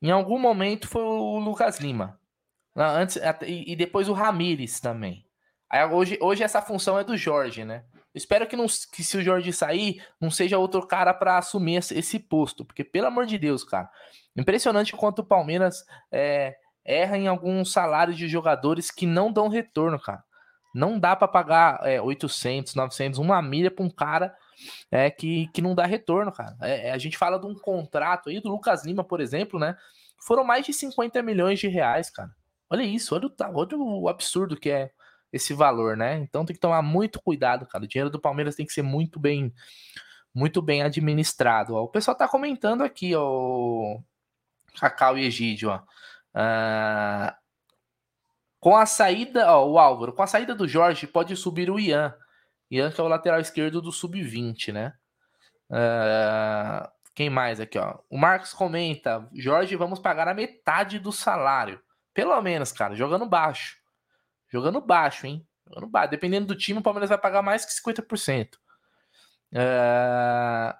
Em algum momento foi o Lucas Lima. Antes, e depois o Ramires também. Aí hoje, hoje essa função é do Jorge, né? Espero que, não, que se o Jorge sair, não seja outro cara para assumir esse posto, porque pelo amor de Deus, cara, impressionante quanto o Palmeiras é, erra em alguns salários de jogadores que não dão retorno, cara. Não dá para pagar é, 800, 900, uma milha para um cara é, que, que não dá retorno, cara. É, é, a gente fala de um contrato aí do Lucas Lima, por exemplo, né? Foram mais de 50 milhões de reais, cara. Olha isso, olha o, olha o absurdo que é esse valor, né? Então tem que tomar muito cuidado, cara. O dinheiro do Palmeiras tem que ser muito bem muito bem administrado. Ó. O pessoal tá comentando aqui, ó, Cacau e Egídio, ó. Uh, com a saída, ó, o Álvaro, com a saída do Jorge, pode subir o Ian. Ian que é o lateral esquerdo do sub-20, né? Uh, quem mais aqui, ó? O Marcos comenta: Jorge, vamos pagar a metade do salário. Pelo menos, cara, jogando baixo. Jogando baixo, hein? Jogando baixo. Dependendo do time, o Palmeiras vai pagar mais que 50%. Uh...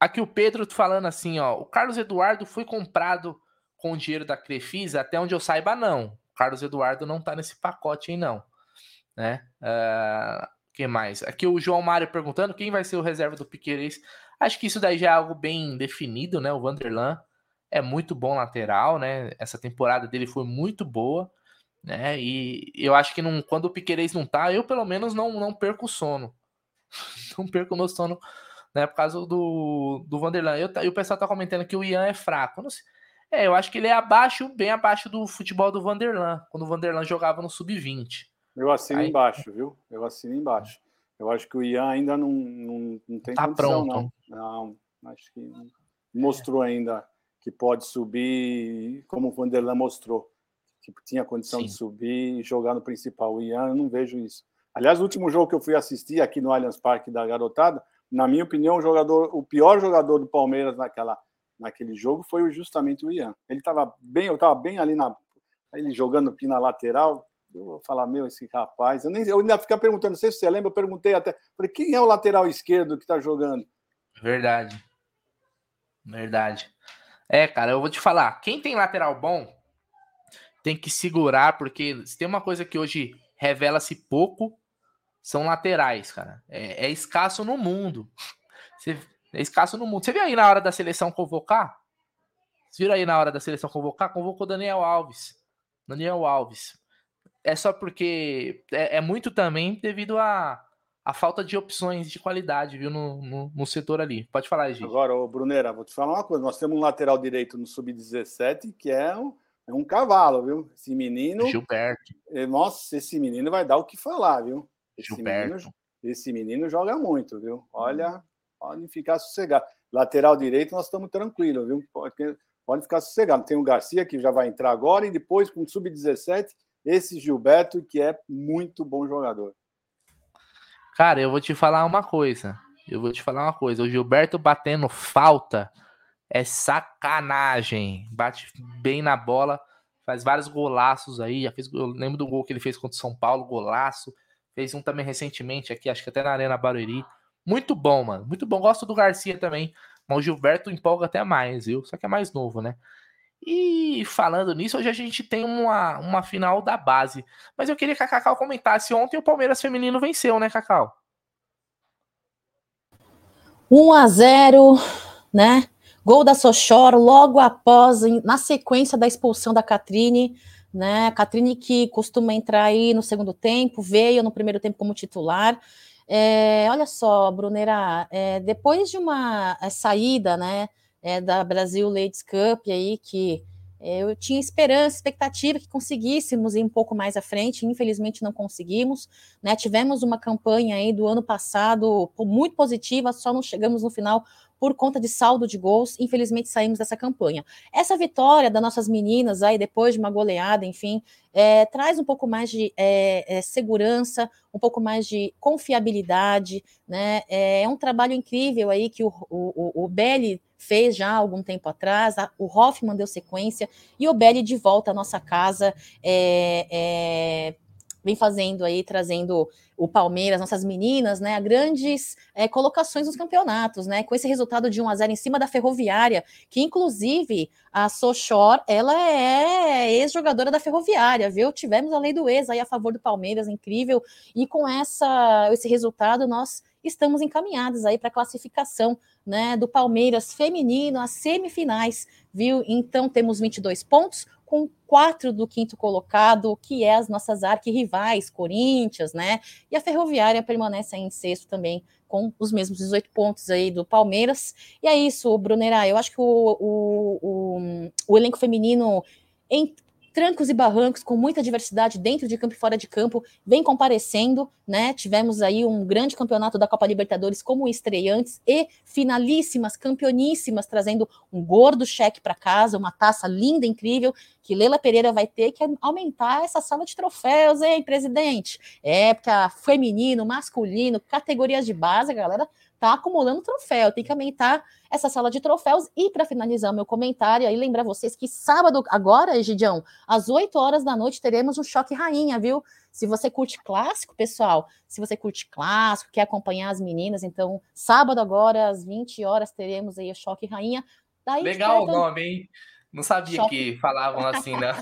Aqui o Pedro falando assim, ó. O Carlos Eduardo foi comprado com o dinheiro da Crefisa? Até onde eu saiba, não. O Carlos Eduardo não tá nesse pacote aí, não. Né? Uh... que mais? Aqui o João Mário perguntando quem vai ser o reserva do Piqueires. Acho que isso daí já é algo bem definido, né? O Vanderlan é muito bom lateral, né? Essa temporada dele foi muito boa né? E eu acho que não, quando o Piqueires não tá, eu pelo menos não, não perco o sono. não perco o meu sono, né? Por causa do, do Vanderlan. Eu, e o pessoal tá comentando que o Ian é fraco. Não sei. É, eu acho que ele é abaixo, bem abaixo do futebol do Vanderlan, quando o Vanderlan jogava no sub-20. Eu assino Aí... embaixo, viu? Eu assino embaixo. Eu acho que o Ian ainda não, não, não tem tá condição, pronto. não. Não, acho que mostrou ainda que pode subir como o Vanderlan mostrou que tinha condição Sim. de subir e jogar no principal. O Ian, eu não vejo isso. Aliás, o último jogo que eu fui assistir aqui no Allianz Parque da garotada, na minha opinião, o jogador, o pior jogador do Palmeiras naquela, naquele jogo foi justamente o Ian. Ele estava bem, eu estava bem ali na, ele jogando aqui na lateral. Eu vou falar, meu, esse rapaz. Eu, nem, eu ainda ficar perguntando, não sei se você lembra, eu perguntei até, falei, quem é o lateral esquerdo que está jogando? Verdade. Verdade. É, cara, eu vou te falar, quem tem lateral bom tem que segurar, porque se tem uma coisa que hoje revela-se pouco, são laterais, cara. É, é, escasso no mundo. Você, é escasso no mundo. Você viu aí na hora da seleção convocar? Você viu aí na hora da seleção convocar? Convocou Daniel Alves. Daniel Alves. É só porque é, é muito também devido a, a falta de opções de qualidade, viu, no, no, no setor ali. Pode falar, gente. Agora, ô Brunera, vou te falar uma coisa. Nós temos um lateral direito no Sub-17 que é um, é um cavalo, viu? Esse menino. Gilberto. Eh, nossa, esse menino vai dar o que falar, viu? Esse Gilberto. Menino, esse menino joga muito, viu? Olha, pode ficar sossegado. Lateral direito, nós estamos tranquilos, viu? Pode, pode ficar sossegado. Tem o Garcia, que já vai entrar agora, e depois, com o Sub-17, esse Gilberto, que é muito bom jogador. Cara, eu vou te falar uma coisa. Eu vou te falar uma coisa. O Gilberto batendo falta é sacanagem. Bate bem na bola, faz vários golaços aí. Já fez, eu lembro do gol que ele fez contra o São Paulo, golaço. Fez um também recentemente aqui, acho que até na Arena Barueri. Muito bom, mano. Muito bom. Gosto do Garcia também. Mas o Gilberto empolga até mais, viu? Só que é mais novo, né? E falando nisso, hoje a gente tem uma, uma final da base. Mas eu queria que a Cacau comentasse. Ontem o Palmeiras Feminino venceu, né, Cacau? 1 a 0 né? Gol da Sochor logo após, na sequência da expulsão da Catrine, né? A Catrine que costuma entrar aí no segundo tempo, veio no primeiro tempo como titular. É, olha só, Brunera, é, depois de uma é, saída, né, é, da Brasil Ladies Cup aí, que é, eu tinha esperança, expectativa que conseguíssemos ir um pouco mais à frente, infelizmente não conseguimos, né? Tivemos uma campanha aí do ano passado muito positiva, só não chegamos no final por conta de saldo de gols, infelizmente saímos dessa campanha. Essa vitória das nossas meninas aí, depois de uma goleada, enfim, é, traz um pouco mais de é, é, segurança, um pouco mais de confiabilidade, né? É, é um trabalho incrível aí que o, o, o Belli fez já há algum tempo atrás, a, o Hoffman deu sequência, e o Belli de volta à nossa casa, é, é, vem fazendo aí, trazendo o Palmeiras, nossas meninas, né, a grandes é, colocações nos campeonatos, né, com esse resultado de 1 a 0 em cima da Ferroviária, que inclusive a Sochor, ela é ex-jogadora da Ferroviária, viu? Tivemos a lei do ex aí a favor do Palmeiras, incrível, e com essa esse resultado nós estamos encaminhados aí para a classificação, né, do Palmeiras feminino às semifinais, viu? Então temos 22 pontos, com quatro do quinto colocado, que é as nossas arquirrivais, Corinthians, né? E a Ferroviária permanece em sexto também, com os mesmos 18 pontos aí do Palmeiras. E é isso, Brunera. Eu acho que o, o, o, o elenco feminino em, trancos e barrancos, com muita diversidade dentro de campo e fora de campo, vem comparecendo, né? Tivemos aí um grande campeonato da Copa Libertadores como estreantes e finalíssimas, campeoníssimas, trazendo um gordo cheque para casa, uma taça linda, incrível, que Leila Pereira vai ter que aumentar essa sala de troféus, hein, presidente? Época feminino, masculino, categorias de base, a galera tá acumulando troféu, tem que aumentar essa sala de troféus. E para finalizar meu comentário, aí lembrar vocês que sábado, agora, Egidião, às 8 horas da noite, teremos um choque rainha, viu? Se você curte clássico, pessoal, se você curte clássico, quer acompanhar as meninas, então, sábado agora, às 20 horas, teremos aí o choque rainha. Daí, Legal o nome, hein? Não sabia choque... que falavam assim, né?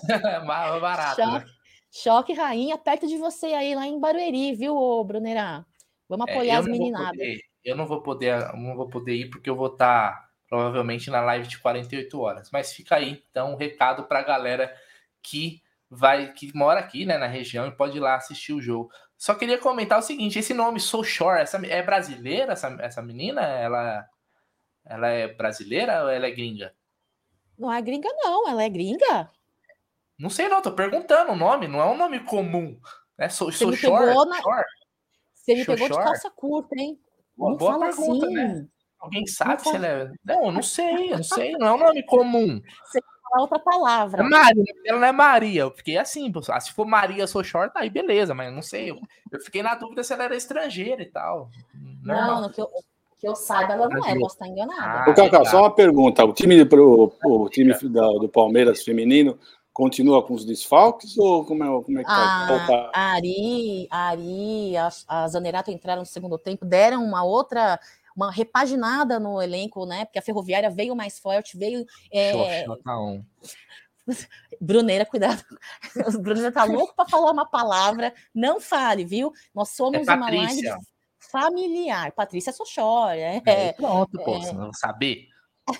Barato. Choque, né? choque rainha, perto de você aí, lá em Barueri, viu, Brunerá? Vamos é, apoiar é, as meninadas eu não vou poder, não vou poder ir porque eu vou estar provavelmente na live de 48 horas. Mas fica aí, então, um recado para a galera que vai, que mora aqui, né, na região e pode ir lá assistir o jogo. Só queria comentar o seguinte: esse nome Soul Shore, essa é brasileira, essa, essa menina? Ela, ela é brasileira ou ela é gringa? Não é gringa, não, ela é gringa. Não sei, não, tô perguntando o nome, não é um nome comum. Né? Soul, Soul Shore, na... Você me pegou de calça curta, hein? Uma não boa pergunta, né? assim. né? Alguém sabe não se ela é. Não, eu não sei, eu não sei, não é um nome comum. Você falar outra palavra. É Maria, ela não é Maria. Eu fiquei assim, ah, se for Maria sou short, aí beleza, mas não sei. Eu, eu, fiquei na dúvida se ela era estrangeira e tal. Normal. Não, que eu, que eu saiba, ela não é, posso estar enganada. Ah, Ô, Cacá, só uma pergunta: o time, pro, o time da, do Palmeiras feminino continua com os desfalques ou como é, como é que tá? A Ari, a Ari, a, a Zanerato entraram no segundo tempo, deram uma outra uma repaginada no elenco, né? Porque a Ferroviária veio mais forte, veio é, Bruneira, cuidado. Bruneira tá louco para falar uma palavra. Não fale, viu? Nós somos é uma live familiar. Patrícia Sochor. É, é, pronto, pô, é... não saber.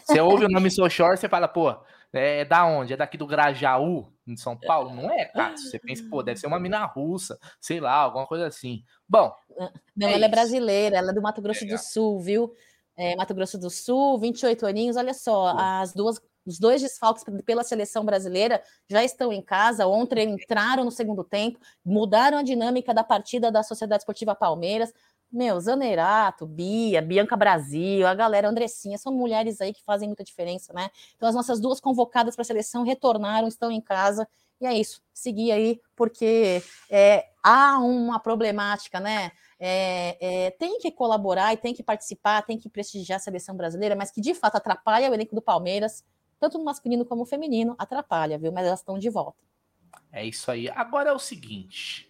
Você ouve o nome Sochor, você fala, pô, é da onde? É daqui do Grajaú, em São Paulo? Não é, cara. Você pensa, pô, deve ser uma mina russa, sei lá, alguma coisa assim. Bom. Não, é ela é isso. é brasileira, ela é do Mato Grosso do Sul, viu? É, Mato Grosso do Sul, 28 aninhos. Olha só, pô. as duas os dois desfalques pela seleção brasileira já estão em casa. Ontem entraram no segundo tempo, mudaram a dinâmica da partida da Sociedade Esportiva Palmeiras. Meu, Zanerato, Bia, Bianca Brasil, a galera Andressinha, são mulheres aí que fazem muita diferença, né? Então, as nossas duas convocadas para a seleção retornaram, estão em casa, e é isso, seguir aí, porque é, há uma problemática, né? É, é, tem que colaborar e tem que participar, tem que prestigiar a seleção brasileira, mas que de fato atrapalha o elenco do Palmeiras, tanto no masculino como no feminino, atrapalha, viu? Mas elas estão de volta. É isso aí. Agora é o seguinte.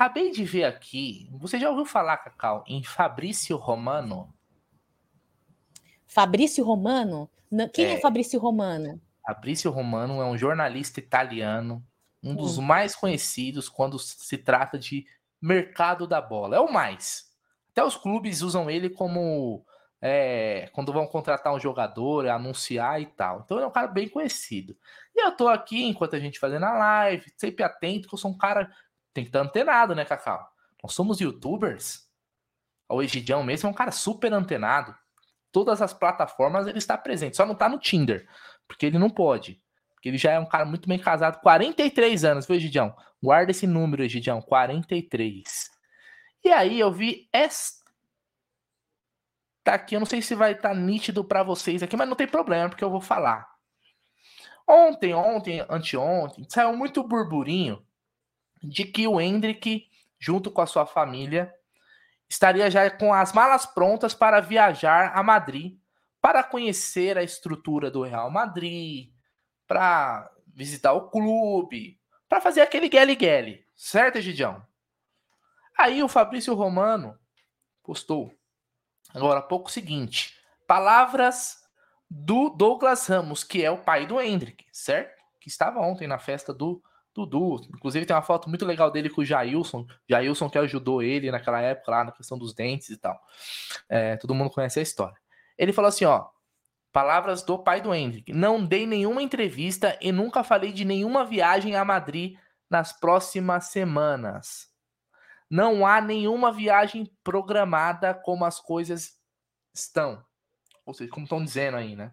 Acabei de ver aqui. Você já ouviu falar, Cacau, em Fabrício Romano? Fabrício Romano? Quem é, é Fabrício Romano? Fabrício Romano é um jornalista italiano, um dos hum. mais conhecidos quando se trata de mercado da bola. É o mais. Até os clubes usam ele como é, quando vão contratar um jogador, anunciar e tal. Então ele é um cara bem conhecido. E eu tô aqui, enquanto a gente fazendo a live, sempre atento, que eu sou um cara. Tem que estar antenado, né, Cacau? Nós somos youtubers. O Egidião mesmo é um cara super antenado. Todas as plataformas ele está presente, só não está no Tinder, porque ele não pode. Porque ele já é um cara muito bem casado, 43 anos, viu, Egidião? Guarda esse número, Egidião, 43. E aí eu vi esta tá aqui, eu não sei se vai estar tá nítido para vocês aqui, mas não tem problema, porque eu vou falar. Ontem, ontem, anteontem, saiu muito burburinho de que o Hendrick, junto com a sua família, estaria já com as malas prontas para viajar a Madrid para conhecer a estrutura do Real Madrid, para visitar o clube, para fazer aquele guele-guele, certo, Egidião? Aí o Fabrício Romano postou Agora, pouco o seguinte: palavras do Douglas Ramos, que é o pai do Hendrick, certo? Que estava ontem na festa do Dudu. Inclusive, tem uma foto muito legal dele com o Jailson. Jailson que ajudou ele naquela época lá na questão dos dentes e tal. É, todo mundo conhece a história. Ele falou assim: ó. Palavras do pai do Hendrick. Não dei nenhuma entrevista e nunca falei de nenhuma viagem a Madrid nas próximas semanas não há nenhuma viagem programada como as coisas estão. Ou seja, como estão dizendo aí, né?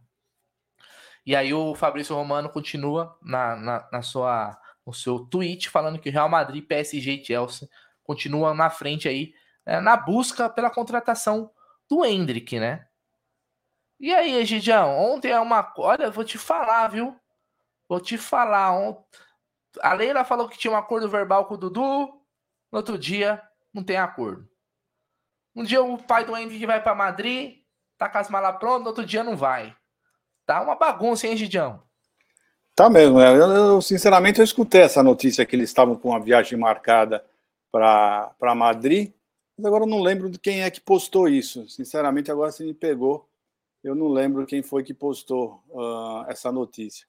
E aí o Fabrício Romano continua na, na, na sua, no seu tweet falando que Real Madrid, PSG e Chelsea continuam na frente aí né, na busca pela contratação do Hendrick, né? E aí, Egidião, ontem é uma. Olha, vou te falar, viu? Vou te falar. Ont... A Leila falou que tinha um acordo verbal com o Dudu. No outro dia, não tem acordo. Um dia o pai do Henrique vai para Madrid, tá com as malas prontas, no outro dia não vai. Tá uma bagunça, hein, Gidião? Tá mesmo. É. Eu, sinceramente, eu escutei essa notícia que eles estavam com uma viagem marcada para Madrid, mas agora eu não lembro de quem é que postou isso. Sinceramente, agora você me pegou. Eu não lembro quem foi que postou uh, essa notícia.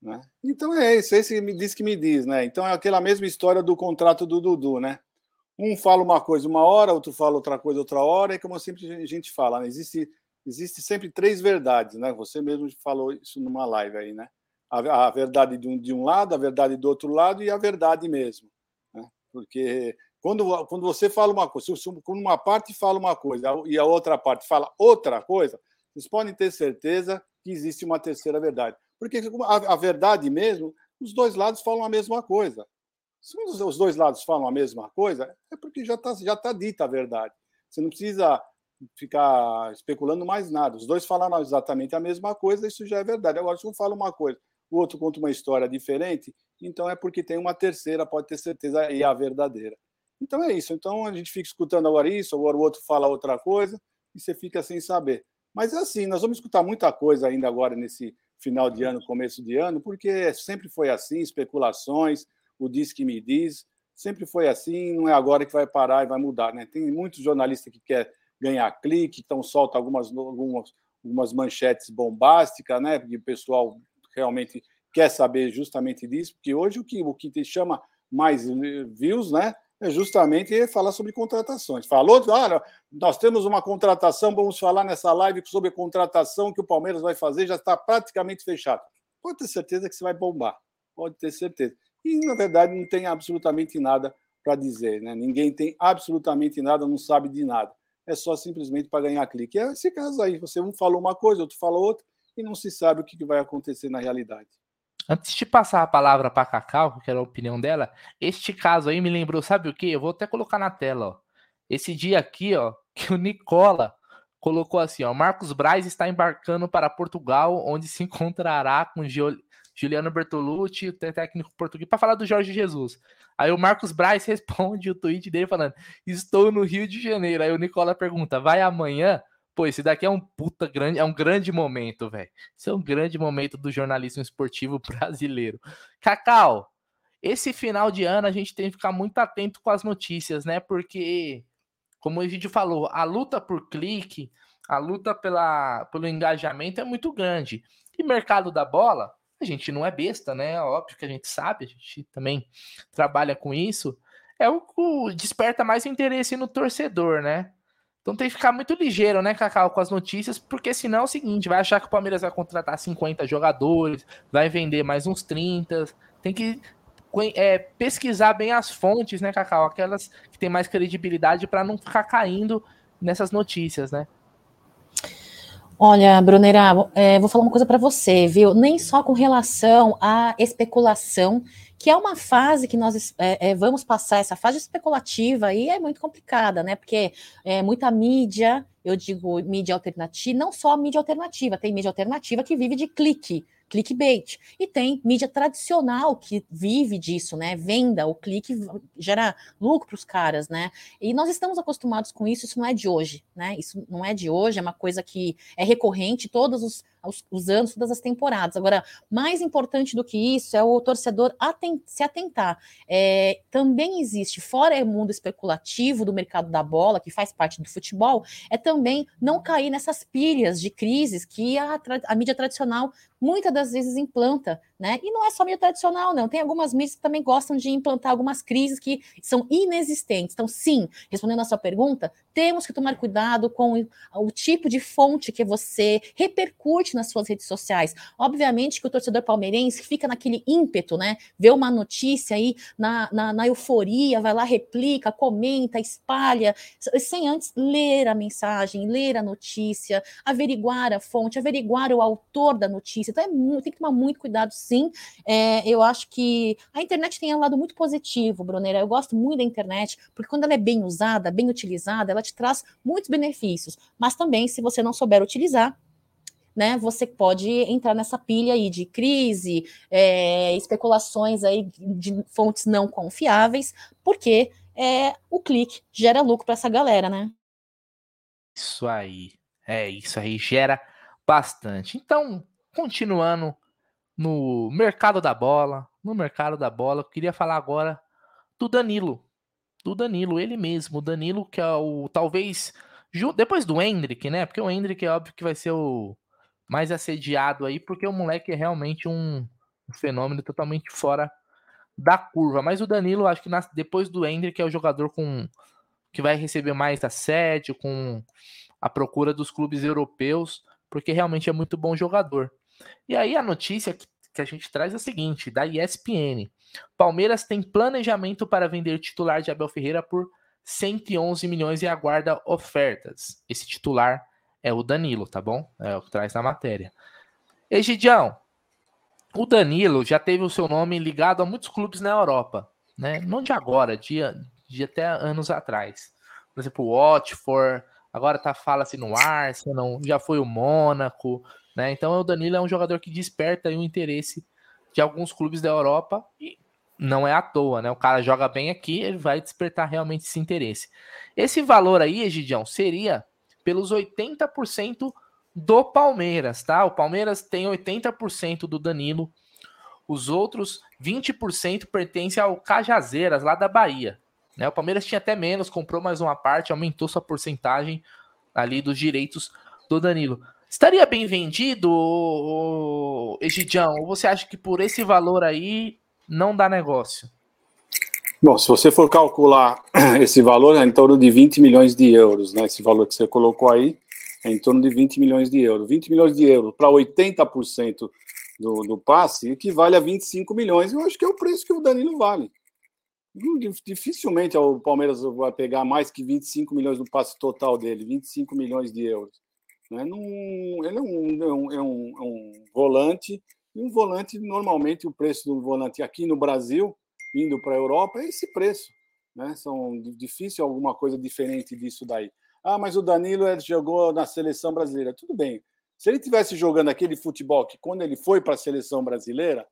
Né? Então é isso, esse me diz que me diz, né? Então é aquela mesma história do contrato do Dudu, né? Um fala uma coisa uma hora, outro fala outra coisa outra hora, e como sempre a gente fala, né? existe, existe sempre três verdades, né? Você mesmo falou isso numa live aí, né? A, a verdade de um, de um lado, a verdade do outro lado e a verdade mesmo. Né? Porque quando, quando você fala uma coisa, quando uma parte fala uma coisa e a outra parte fala outra coisa, vocês podem ter certeza que existe uma terceira verdade. Porque a, a verdade mesmo, os dois lados falam a mesma coisa. Se os dois lados falam a mesma coisa, é porque já está já tá dita a verdade. Você não precisa ficar especulando mais nada. Os dois falaram exatamente a mesma coisa, isso já é verdade. Agora, se um fala uma coisa, o outro conta uma história diferente, então é porque tem uma terceira, pode ter certeza, e é a verdadeira. Então é isso. Então a gente fica escutando agora isso, agora o outro fala outra coisa, e você fica sem saber. Mas é assim, nós vamos escutar muita coisa ainda agora nesse final de ano, começo de ano, porque sempre foi assim, especulações, o diz que me diz, sempre foi assim, não é agora que vai parar e vai mudar, né? Tem muitos jornalistas que quer ganhar clique, então solta algumas, algumas, algumas manchetes bombásticas, né? Porque o pessoal realmente quer saber justamente disso, porque hoje o que, o que te chama mais views, né? É justamente falar sobre contratações. Falou, olha, nós temos uma contratação, vamos falar nessa live sobre a contratação que o Palmeiras vai fazer, já está praticamente fechado. Pode ter certeza que você vai bombar, pode ter certeza. E, na verdade, não tem absolutamente nada para dizer, né? Ninguém tem absolutamente nada, não sabe de nada. É só simplesmente para ganhar clique. É esse caso aí, você um falou uma coisa, outro falou outra, e não se sabe o que vai acontecer na realidade. Antes de passar a palavra para Cacau, que era a opinião dela, este caso aí me lembrou, sabe o que? Eu vou até colocar na tela, ó. Esse dia aqui, ó, que o Nicola colocou assim, ó, Marcos Braz está embarcando para Portugal, onde se encontrará com Juliano Bertolucci, o técnico português, para falar do Jorge Jesus. Aí o Marcos Braz responde o tweet dele falando: "Estou no Rio de Janeiro". Aí o Nicola pergunta: "Vai amanhã?" Pô, esse daqui é um puta grande, é um grande momento, velho. Isso é um grande momento do jornalismo esportivo brasileiro. Cacau, esse final de ano a gente tem que ficar muito atento com as notícias, né? Porque, como a gente falou, a luta por clique, a luta pela, pelo engajamento é muito grande. E mercado da bola, a gente não é besta, né? Óbvio que a gente sabe, a gente também trabalha com isso. É o que desperta mais interesse no torcedor, né? Então tem que ficar muito ligeiro, né, Cacau, com as notícias, porque senão é o seguinte, vai achar que o Palmeiras vai contratar 50 jogadores, vai vender mais uns 30. Tem que é, pesquisar bem as fontes, né, Cacau? Aquelas que tem mais credibilidade para não ficar caindo nessas notícias, né? Olha, Brunera, é, vou falar uma coisa para você, viu? Nem só com relação à especulação que é uma fase que nós é, é, vamos passar, essa fase especulativa aí é muito complicada, né? Porque é muita mídia, eu digo mídia alternativa, não só mídia alternativa, tem mídia alternativa que vive de clique, clickbait. E tem mídia tradicional que vive disso, né? Venda, o clique gera lucro para os caras, né? E nós estamos acostumados com isso, isso não é de hoje, né? Isso não é de hoje, é uma coisa que é recorrente, todos os os, os anos, todas as temporadas. Agora, mais importante do que isso é o torcedor se atentar. É, também existe, fora o mundo especulativo do mercado da bola, que faz parte do futebol, é também não cair nessas pilhas de crises que a, a mídia tradicional muitas das vezes implanta, né? E não é só mídia tradicional, não. Tem algumas mídias que também gostam de implantar algumas crises que são inexistentes. Então, sim, respondendo a sua pergunta, temos que tomar cuidado com o tipo de fonte que você repercute nas suas redes sociais. Obviamente que o torcedor palmeirense fica naquele ímpeto, né? Vê uma notícia aí na, na, na euforia, vai lá, replica, comenta, espalha, sem antes ler a mensagem, ler a notícia, averiguar a fonte, averiguar o autor da notícia. Então, é, tem que tomar muito cuidado, sim. É, eu acho que a internet tem um lado muito positivo, Brunera. Eu gosto muito da internet, porque quando ela é bem usada, bem utilizada, ela te traz muitos benefícios. Mas também, se você não souber utilizar, né, você pode entrar nessa pilha aí de crise, é, especulações aí de fontes não confiáveis, porque é, o clique gera lucro para essa galera, né? Isso aí, é isso aí, gera bastante. Então, continuando no mercado da bola, no mercado da bola, eu queria falar agora do Danilo, do Danilo, ele mesmo, o Danilo que é o talvez depois do Hendrick, né? Porque o Hendrick é óbvio que vai ser o mais assediado aí, porque o moleque é realmente um, um fenômeno totalmente fora da curva. Mas o Danilo, acho que depois do Hendrick é o jogador com que vai receber mais assédio, com a procura dos clubes europeus, porque realmente é muito bom jogador. E aí a notícia que, que a gente traz é a seguinte, da ESPN. Palmeiras tem planejamento para vender titular de Abel Ferreira por 111 milhões e aguarda ofertas. Esse titular é o Danilo, tá bom? É o que traz na matéria. Egidião, o Danilo já teve o seu nome ligado a muitos clubes na Europa, né? Não de agora, de, de até anos atrás. Por exemplo, o Watford, agora tá fala-se no Arsenal, já foi o Mônaco, né? Então o Danilo é um jogador que desperta o interesse de alguns clubes da Europa e não é à toa, né? O cara joga bem aqui, ele vai despertar realmente esse interesse. Esse valor aí, Egidião, seria pelos 80% do Palmeiras, tá? O Palmeiras tem 80% do Danilo, os outros 20% pertencem ao Cajazeiras, lá da Bahia. Né? O Palmeiras tinha até menos, comprou mais uma parte, aumentou sua porcentagem ali dos direitos do Danilo. Estaria bem vendido, Egidião? Ou você acha que por esse valor aí não dá negócio? Bom, se você for calcular esse valor, é em torno de 20 milhões de euros, né? Esse valor que você colocou aí é em torno de 20 milhões de euros. 20 milhões de euros para 80% do, do passe equivale a 25 milhões. Eu acho que é o preço que o Danilo vale. Dificilmente o Palmeiras vai pegar mais que 25 milhões do passe total dele, 25 milhões de euros. Né? Num, ele é um, é, um, é, um, é um volante, e um volante, normalmente, o preço do volante aqui no Brasil indo para a Europa é esse preço. Né? São difícil alguma coisa diferente disso daí. Ah, mas o Danilo jogou na seleção brasileira. Tudo bem. Se ele tivesse jogando aquele futebol que quando ele foi para a seleção brasileira,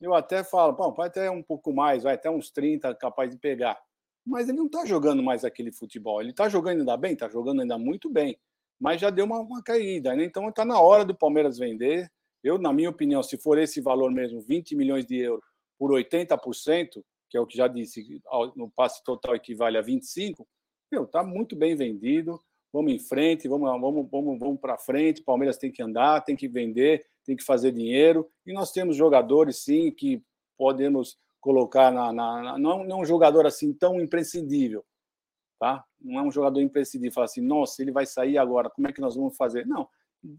eu até falo, bom, vai até um pouco mais, vai até uns 30 capaz de pegar. Mas ele não está jogando mais aquele futebol. Ele está jogando ainda bem, está jogando ainda muito bem, mas já deu uma, uma caída. Né? Então está na hora do Palmeiras vender. Eu, na minha opinião, se for esse valor mesmo, 20 milhões de euros, por 80%, que é o que já disse, no passe total equivale a 25%, está muito bem vendido. Vamos em frente, vamos, vamos, vamos, vamos para frente. Palmeiras tem que andar, tem que vender, tem que fazer dinheiro. E nós temos jogadores, sim, que podemos colocar na. na, na não, não é um jogador assim tão imprescindível, tá? Não é um jogador imprescindível. Falar assim, nossa, ele vai sair agora, como é que nós vamos fazer? Não,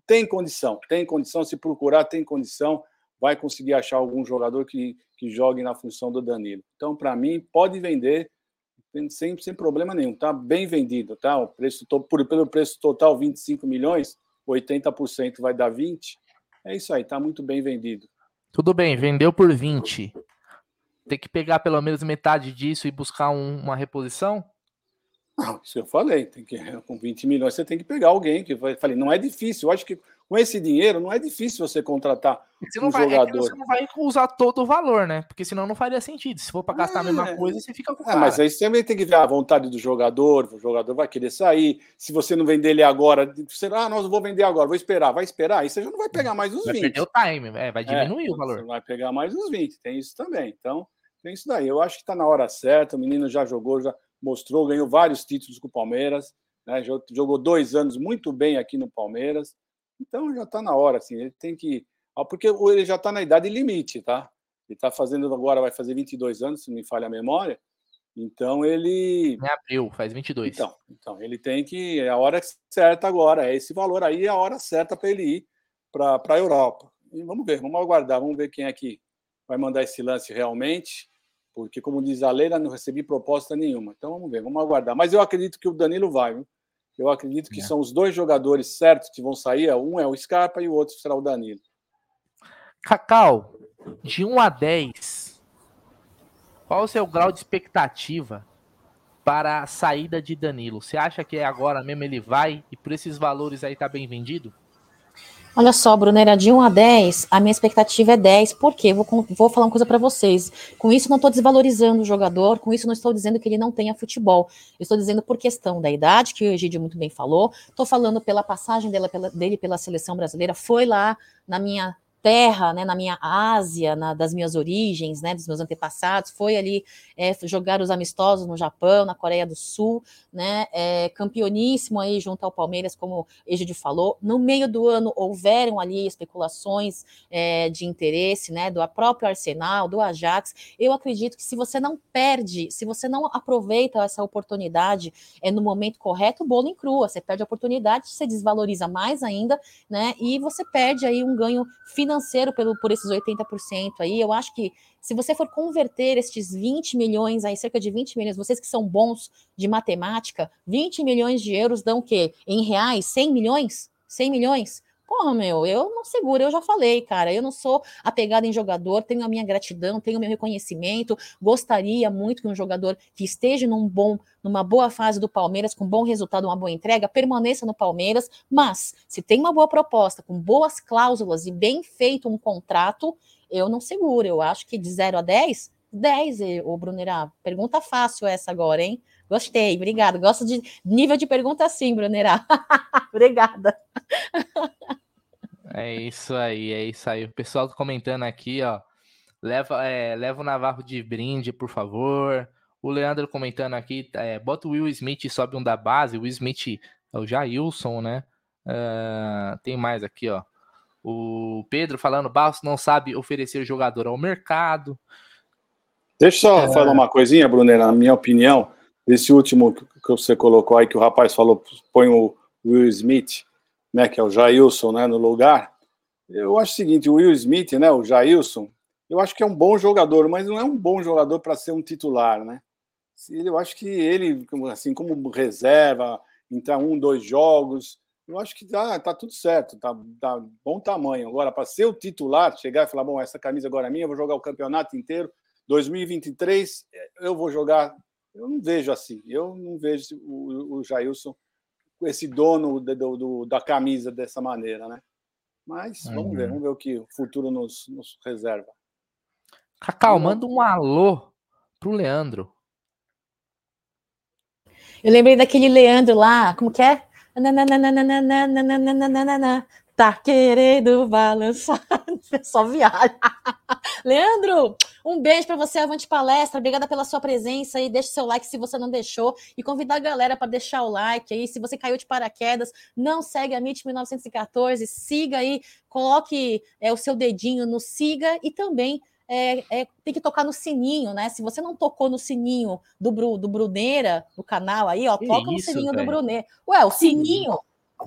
tem condição, tem condição. Se procurar, tem condição vai conseguir achar algum jogador que, que jogue na função do Danilo. Então, para mim, pode vender sem, sem problema nenhum. Tá bem vendido, tá? O preço por, pelo preço total 25 milhões, 80% vai dar 20. É isso aí, tá muito bem vendido. Tudo bem, vendeu por 20. Tem que pegar pelo menos metade disso e buscar um, uma reposição? Não, isso eu falei, tem que, com 20 milhões você tem que pegar alguém que vai. Falei, não é difícil. Eu acho que com esse dinheiro não é difícil você contratar você um vai, jogador. É você não vai usar todo o valor, né? Porque senão não faria sentido. Se for para gastar é, a mesma é. coisa, você fica com é, Mas aí você também tem que ver a vontade do jogador. O jogador vai querer sair. Se você não vender ele agora, você, ah, nós vou vender agora, vou esperar, vai esperar. Aí você já não vai pegar mais os vai 20. Vai perder o time, é, vai diminuir o valor. Você vai pegar mais os 20. Tem isso também. Então, tem isso daí. Eu acho que está na hora certa. O menino já jogou, já mostrou, ganhou vários títulos com o Palmeiras, né? jogou dois anos muito bem aqui no Palmeiras. Então já está na hora, assim, ele tem que. Porque ele já está na idade limite, tá? Ele está fazendo agora, vai fazer 22 anos, se não me falha a memória. Então ele. Em abril, faz 22. Então, então ele tem que. É a hora certa agora, é esse valor aí, é a hora certa para ele ir para a Europa. E vamos ver, vamos aguardar, vamos ver quem é que vai mandar esse lance realmente porque, como diz a Leila, não recebi proposta nenhuma. Então vamos ver, vamos aguardar. Mas eu acredito que o Danilo vai. Viu? Eu acredito que é. são os dois jogadores certos que vão sair. Um é o Scarpa e o outro será o Danilo. Cacau, de 1 a 10, qual o seu grau de expectativa para a saída de Danilo? Você acha que é agora mesmo ele vai e por esses valores aí tá bem vendido? Olha só, Brunera, de 1 a 10, a minha expectativa é 10, porque vou, vou falar uma coisa para vocês. Com isso, não estou desvalorizando o jogador, com isso, não estou dizendo que ele não tenha futebol. estou dizendo por questão da idade, que o Egídio muito bem falou. Estou falando pela passagem dele pela, dele pela seleção brasileira. Foi lá na minha terra, né, na minha Ásia, na, das minhas origens, né, dos meus antepassados, foi ali é, jogar os amistosos no Japão, na Coreia do Sul, né, é, campeoníssimo aí junto ao Palmeiras, como o Egidio falou. No meio do ano houveram ali especulações é, de interesse, né, do próprio Arsenal, do Ajax. Eu acredito que se você não perde, se você não aproveita essa oportunidade é no momento correto, bolo em crua, você perde a oportunidade, você desvaloriza mais ainda, né, e você perde aí um ganho financeiro financeiro pelo, por esses 80% aí. Eu acho que se você for converter estes 20 milhões, aí cerca de 20 milhões, vocês que são bons de matemática, 20 milhões de euros dão o quê? Em reais, 100 milhões? 100 milhões? Porra, meu, eu não seguro, eu já falei, cara, eu não sou apegada em jogador, tenho a minha gratidão, tenho o meu reconhecimento, gostaria muito que um jogador que esteja num bom, numa boa fase do Palmeiras, com bom resultado, uma boa entrega, permaneça no Palmeiras, mas se tem uma boa proposta, com boas cláusulas e bem feito um contrato, eu não seguro, eu acho que de 0 a 10, 10, o Brunerá, pergunta fácil essa agora, hein? Gostei, obrigada. Gosto de nível de pergunta assim, Brunerá. Obrigada. É isso aí, é isso aí. O pessoal comentando aqui, ó. Leva, é, leva o Navarro de brinde, por favor. O Leandro comentando aqui, é, bota o Will Smith e sobe um da base. O Will Smith é o Jailson, né? Uh, tem mais aqui, ó. O Pedro falando, Barros não sabe oferecer jogador ao mercado. Deixa eu só é... falar uma coisinha, Brunera, na minha opinião, esse último que você colocou aí, que o rapaz falou, põe o Will Smith, né, que é o Jailson, né, no lugar. Eu acho o seguinte, o Will Smith, né, o Jailson, eu acho que é um bom jogador, mas não é um bom jogador para ser um titular, né? Eu acho que ele, assim, como reserva, entrar um, dois jogos, eu acho que tá, tá tudo certo, tá, tá bom tamanho. Agora, para ser o titular, chegar e falar, bom, essa camisa agora é minha, eu vou jogar o campeonato inteiro, 2023 eu vou jogar. Eu não vejo assim, eu não vejo o, o Jailson, esse dono do, do, da camisa dessa maneira, né? Mas vamos uhum. ver, vamos ver o que o futuro nos, nos reserva. Cacau, manda um alô pro Leandro. Eu lembrei daquele Leandro lá, como que é? Tá querendo balançar, só viagem. Leandro, um beijo para você, Avante Palestra. Obrigada pela sua presença aí. Deixa seu like se você não deixou e convidar a galera para deixar o like aí. Se você caiu de paraquedas, não segue a MIT 1914, siga aí, coloque é, o seu dedinho no siga e também é, é, tem que tocar no sininho, né? Se você não tocou no sininho do, Bru, do Bruneira, do canal aí, ó, que toca isso, no sininho véio. do Bruneira. Ué, o sininho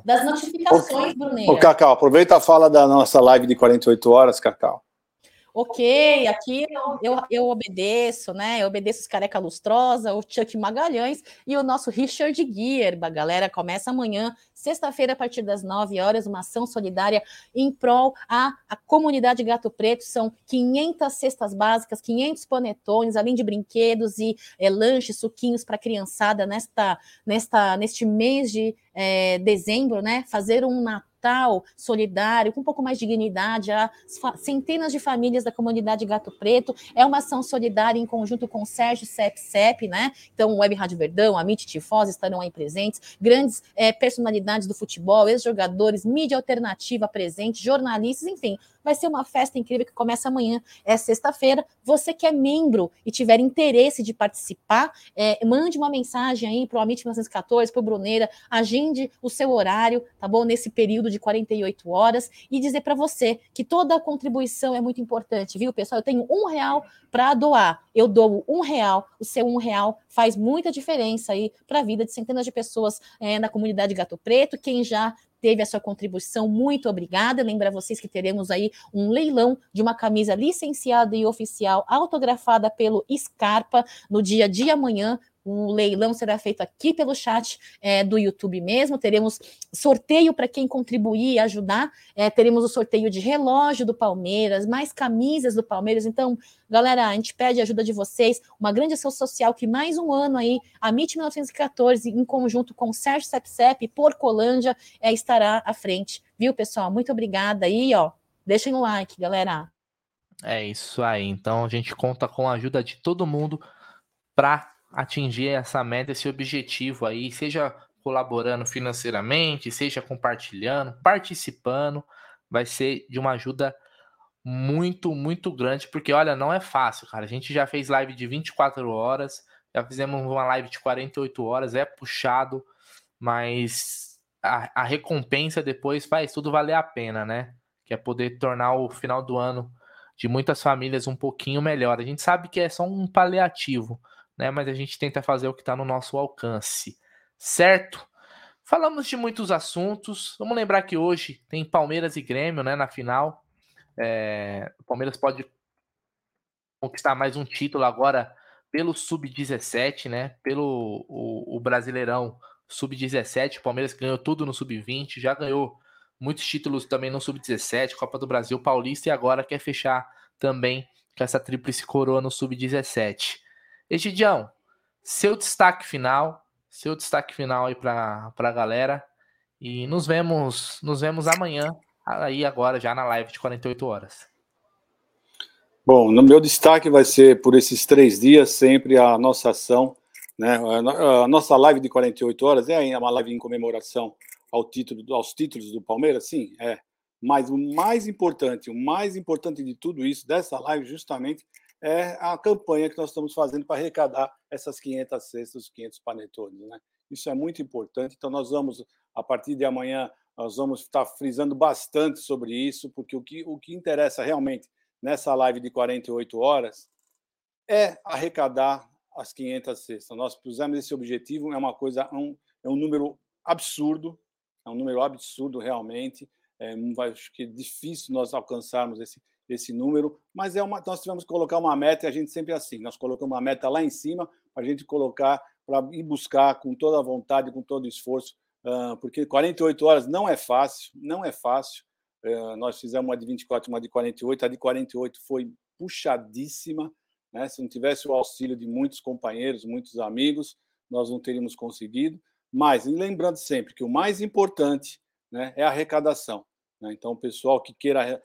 das notificações, Bruneira. Ô, Cacau, aproveita a fala da nossa live de 48 horas, Cacau ok, aqui eu, eu obedeço, né? Eu obedeço os careca lustrosa, o Chuck Magalhães e o nosso Richard Gear. Galera, começa amanhã, sexta-feira, a partir das 9 horas, uma ação solidária em prol à, à comunidade Gato Preto. São 500 cestas básicas, 500 panetones, além de brinquedos e é, lanches, suquinhos para criançada nesta, nesta, neste mês de é, dezembro, né? Fazer um Natal Natal solidário, com um pouco mais de dignidade, a centenas de famílias da comunidade Gato Preto. É uma ação solidária em conjunto com o Sérgio CEP-CEP, né? Então, o Web Rádio Verdão, a MIT Tifós estarão aí presentes, grandes é, personalidades do futebol, ex-jogadores, mídia alternativa presente, jornalistas, enfim, Vai ser uma festa incrível que começa amanhã, é sexta-feira. Você que é membro e tiver interesse de participar, é, mande uma mensagem aí para o Amit 1914, para o Bruneira, agende o seu horário, tá bom? Nesse período de 48 horas e dizer para você que toda a contribuição é muito importante, viu, pessoal? Eu tenho um real para doar. Eu dou um real, o seu um real faz muita diferença aí para a vida de centenas de pessoas é, na comunidade Gato Preto. Quem já teve a sua contribuição, muito obrigada. Lembra vocês que teremos aí um leilão de uma camisa licenciada e oficial autografada pelo Scarpa no dia de amanhã, o leilão será feito aqui pelo chat é, do YouTube mesmo. Teremos sorteio para quem contribuir e ajudar. É, teremos o sorteio de relógio do Palmeiras, mais camisas do Palmeiras. Então, galera, a gente pede a ajuda de vocês. Uma grande ação social que mais um ano aí, a MIT 1914, em conjunto com o Sérgio Sepsep e Porcolândia, é, estará à frente. Viu, pessoal? Muito obrigada aí, ó. Deixem o like, galera. É isso aí. Então a gente conta com a ajuda de todo mundo para atingir essa meta, esse objetivo aí, seja colaborando financeiramente, seja compartilhando, participando, vai ser de uma ajuda muito, muito grande, porque olha, não é fácil, cara. A gente já fez live de 24 horas, já fizemos uma live de 48 horas, é puxado, mas a, a recompensa depois faz tudo valer a pena, né? Que é poder tornar o final do ano de muitas famílias um pouquinho melhor. A gente sabe que é só um paliativo, né? Mas a gente tenta fazer o que está no nosso alcance, certo? Falamos de muitos assuntos. Vamos lembrar que hoje tem Palmeiras e Grêmio, né? Na final, é... o Palmeiras pode conquistar mais um título agora pelo sub-17, né? Pelo o, o Brasileirão sub-17. O Palmeiras ganhou tudo no sub-20, já ganhou muitos títulos também no sub-17, Copa do Brasil, Paulista e agora quer fechar também com essa tríplice coroa no sub-17. Egidião, seu destaque final, seu destaque final aí para a galera. E nos vemos, nos vemos amanhã, aí agora já na live de 48 horas. Bom, no meu destaque vai ser por esses três dias sempre a nossa ação, né? A nossa live de 48 horas é uma live em comemoração ao título, aos títulos do Palmeiras, sim, é. Mas o mais importante, o mais importante de tudo isso, dessa live, justamente, é a campanha que nós estamos fazendo para arrecadar essas 500 cestas, 500 panetones. Né? Isso é muito importante. Então, nós vamos, a partir de amanhã, Nós vamos estar frisando bastante sobre isso, porque o que, o que interessa realmente nessa live de 48 horas é arrecadar as 500 cestas. Nós pusemos esse objetivo, é uma coisa, um, é um número absurdo, é um número absurdo realmente. É, acho que é difícil nós alcançarmos esse, esse número, mas é uma, nós tivemos que colocar uma meta e a gente sempre é assim. Nós colocamos uma meta lá em cima para a gente colocar, para ir buscar com toda a vontade, com todo o esforço, porque 48 horas não é fácil, não é fácil. Nós fizemos uma de 24, uma de 48, a de 48 foi puxadíssima. Né? Se não tivesse o auxílio de muitos companheiros, muitos amigos, nós não teríamos conseguido. Mas, lembrando sempre que o mais importante né, é a arrecadação. Né? Então, o pessoal que queira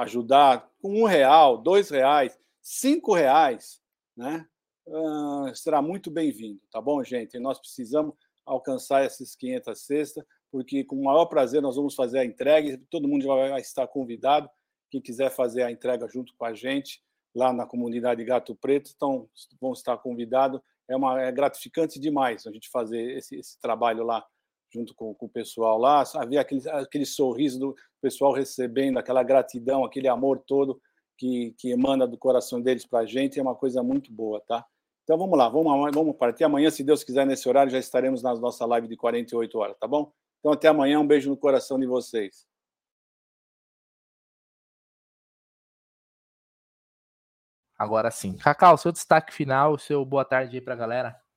ajudar com um real, dois reais, cinco reais, né, uh, será muito bem-vindo, tá bom, gente? E nós precisamos alcançar essas 500 cestas, porque com o maior prazer nós vamos fazer a entrega, todo mundo vai estar convidado, quem quiser fazer a entrega junto com a gente, lá na comunidade Gato Preto, então vão estar convidados. É, uma, é gratificante demais a gente fazer esse, esse trabalho lá junto com, com, o pessoal lá. Havia aquele, aquele sorriso do pessoal recebendo, aquela gratidão, aquele amor todo que, que emana do coração deles para a gente. É uma coisa muito boa, tá? Então vamos lá, vamos, vamos partir. Amanhã, se Deus quiser, nesse horário, já estaremos na nossa live de 48 horas, tá bom? Então até amanhã, um beijo no coração de vocês. Agora sim. Cacau, seu destaque final, seu boa tarde aí para a galera.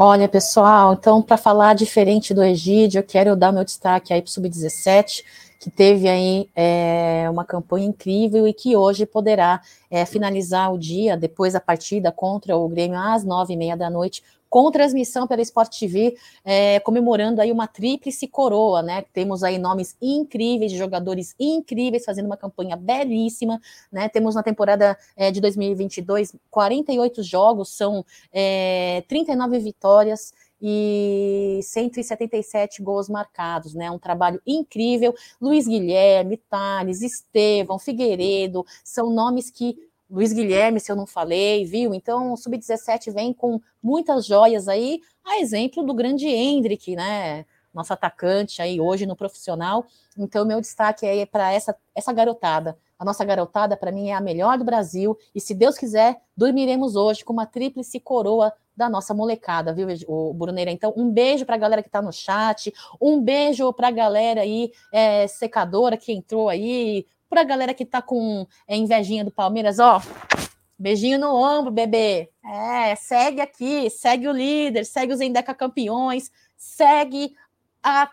Olha, pessoal, então, para falar diferente do Egídio, eu quero dar meu destaque aí para o Sub-17, que teve aí é, uma campanha incrível e que hoje poderá é, finalizar o dia, depois da partida contra o Grêmio, às nove e meia da noite, com transmissão pela Sport TV, é, comemorando aí uma tríplice coroa, né? Temos aí nomes incríveis, jogadores incríveis, fazendo uma campanha belíssima, né? Temos na temporada é, de 2022 48 jogos, são é, 39 vitórias e 177 gols marcados, né? Um trabalho incrível. Luiz Guilherme, Thales, Estevão, Figueiredo, são nomes que Luiz Guilherme, se eu não falei, viu? Então, o Sub-17 vem com muitas joias aí, a exemplo do grande Hendrick, né? Nosso atacante aí hoje no profissional. Então, meu destaque é para essa, essa garotada. A nossa garotada, para mim, é a melhor do Brasil. E se Deus quiser, dormiremos hoje com uma tríplice coroa da nossa molecada, viu, o Bruneira? Então, um beijo para a galera que está no chat, um beijo para a galera aí, é, secadora que entrou aí, para a galera que tá com é, invejinha do Palmeiras, ó, beijinho no ombro, bebê. É, segue aqui, segue o líder, segue os Endeca campeões, segue a,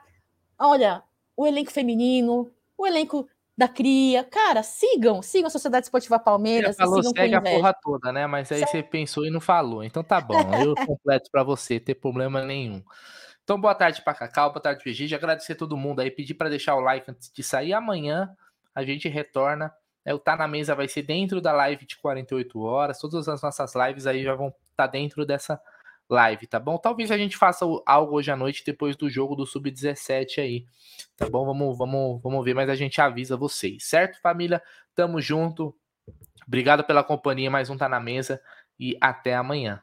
olha, o elenco feminino, o elenco da cria. Cara, sigam, sigam a Sociedade Esportiva Palmeiras. Você falou segue a porra toda, né? Mas aí você pensou e não falou. Então tá bom, eu completo para você, ter problema nenhum. Então boa tarde para Cacau, boa tarde Vigília, agradecer a todo mundo aí, pedir para deixar o like antes de sair amanhã a gente retorna. É, o Tá na Mesa vai ser dentro da live de 48 horas. Todas as nossas lives aí já vão estar tá dentro dessa live, tá bom? Talvez a gente faça algo hoje à noite depois do jogo do Sub-17 aí, tá bom? Vamos, vamos, vamos ver, mas a gente avisa vocês, certo, família? Tamo junto. Obrigado pela companhia, mais um Tá na Mesa e até amanhã.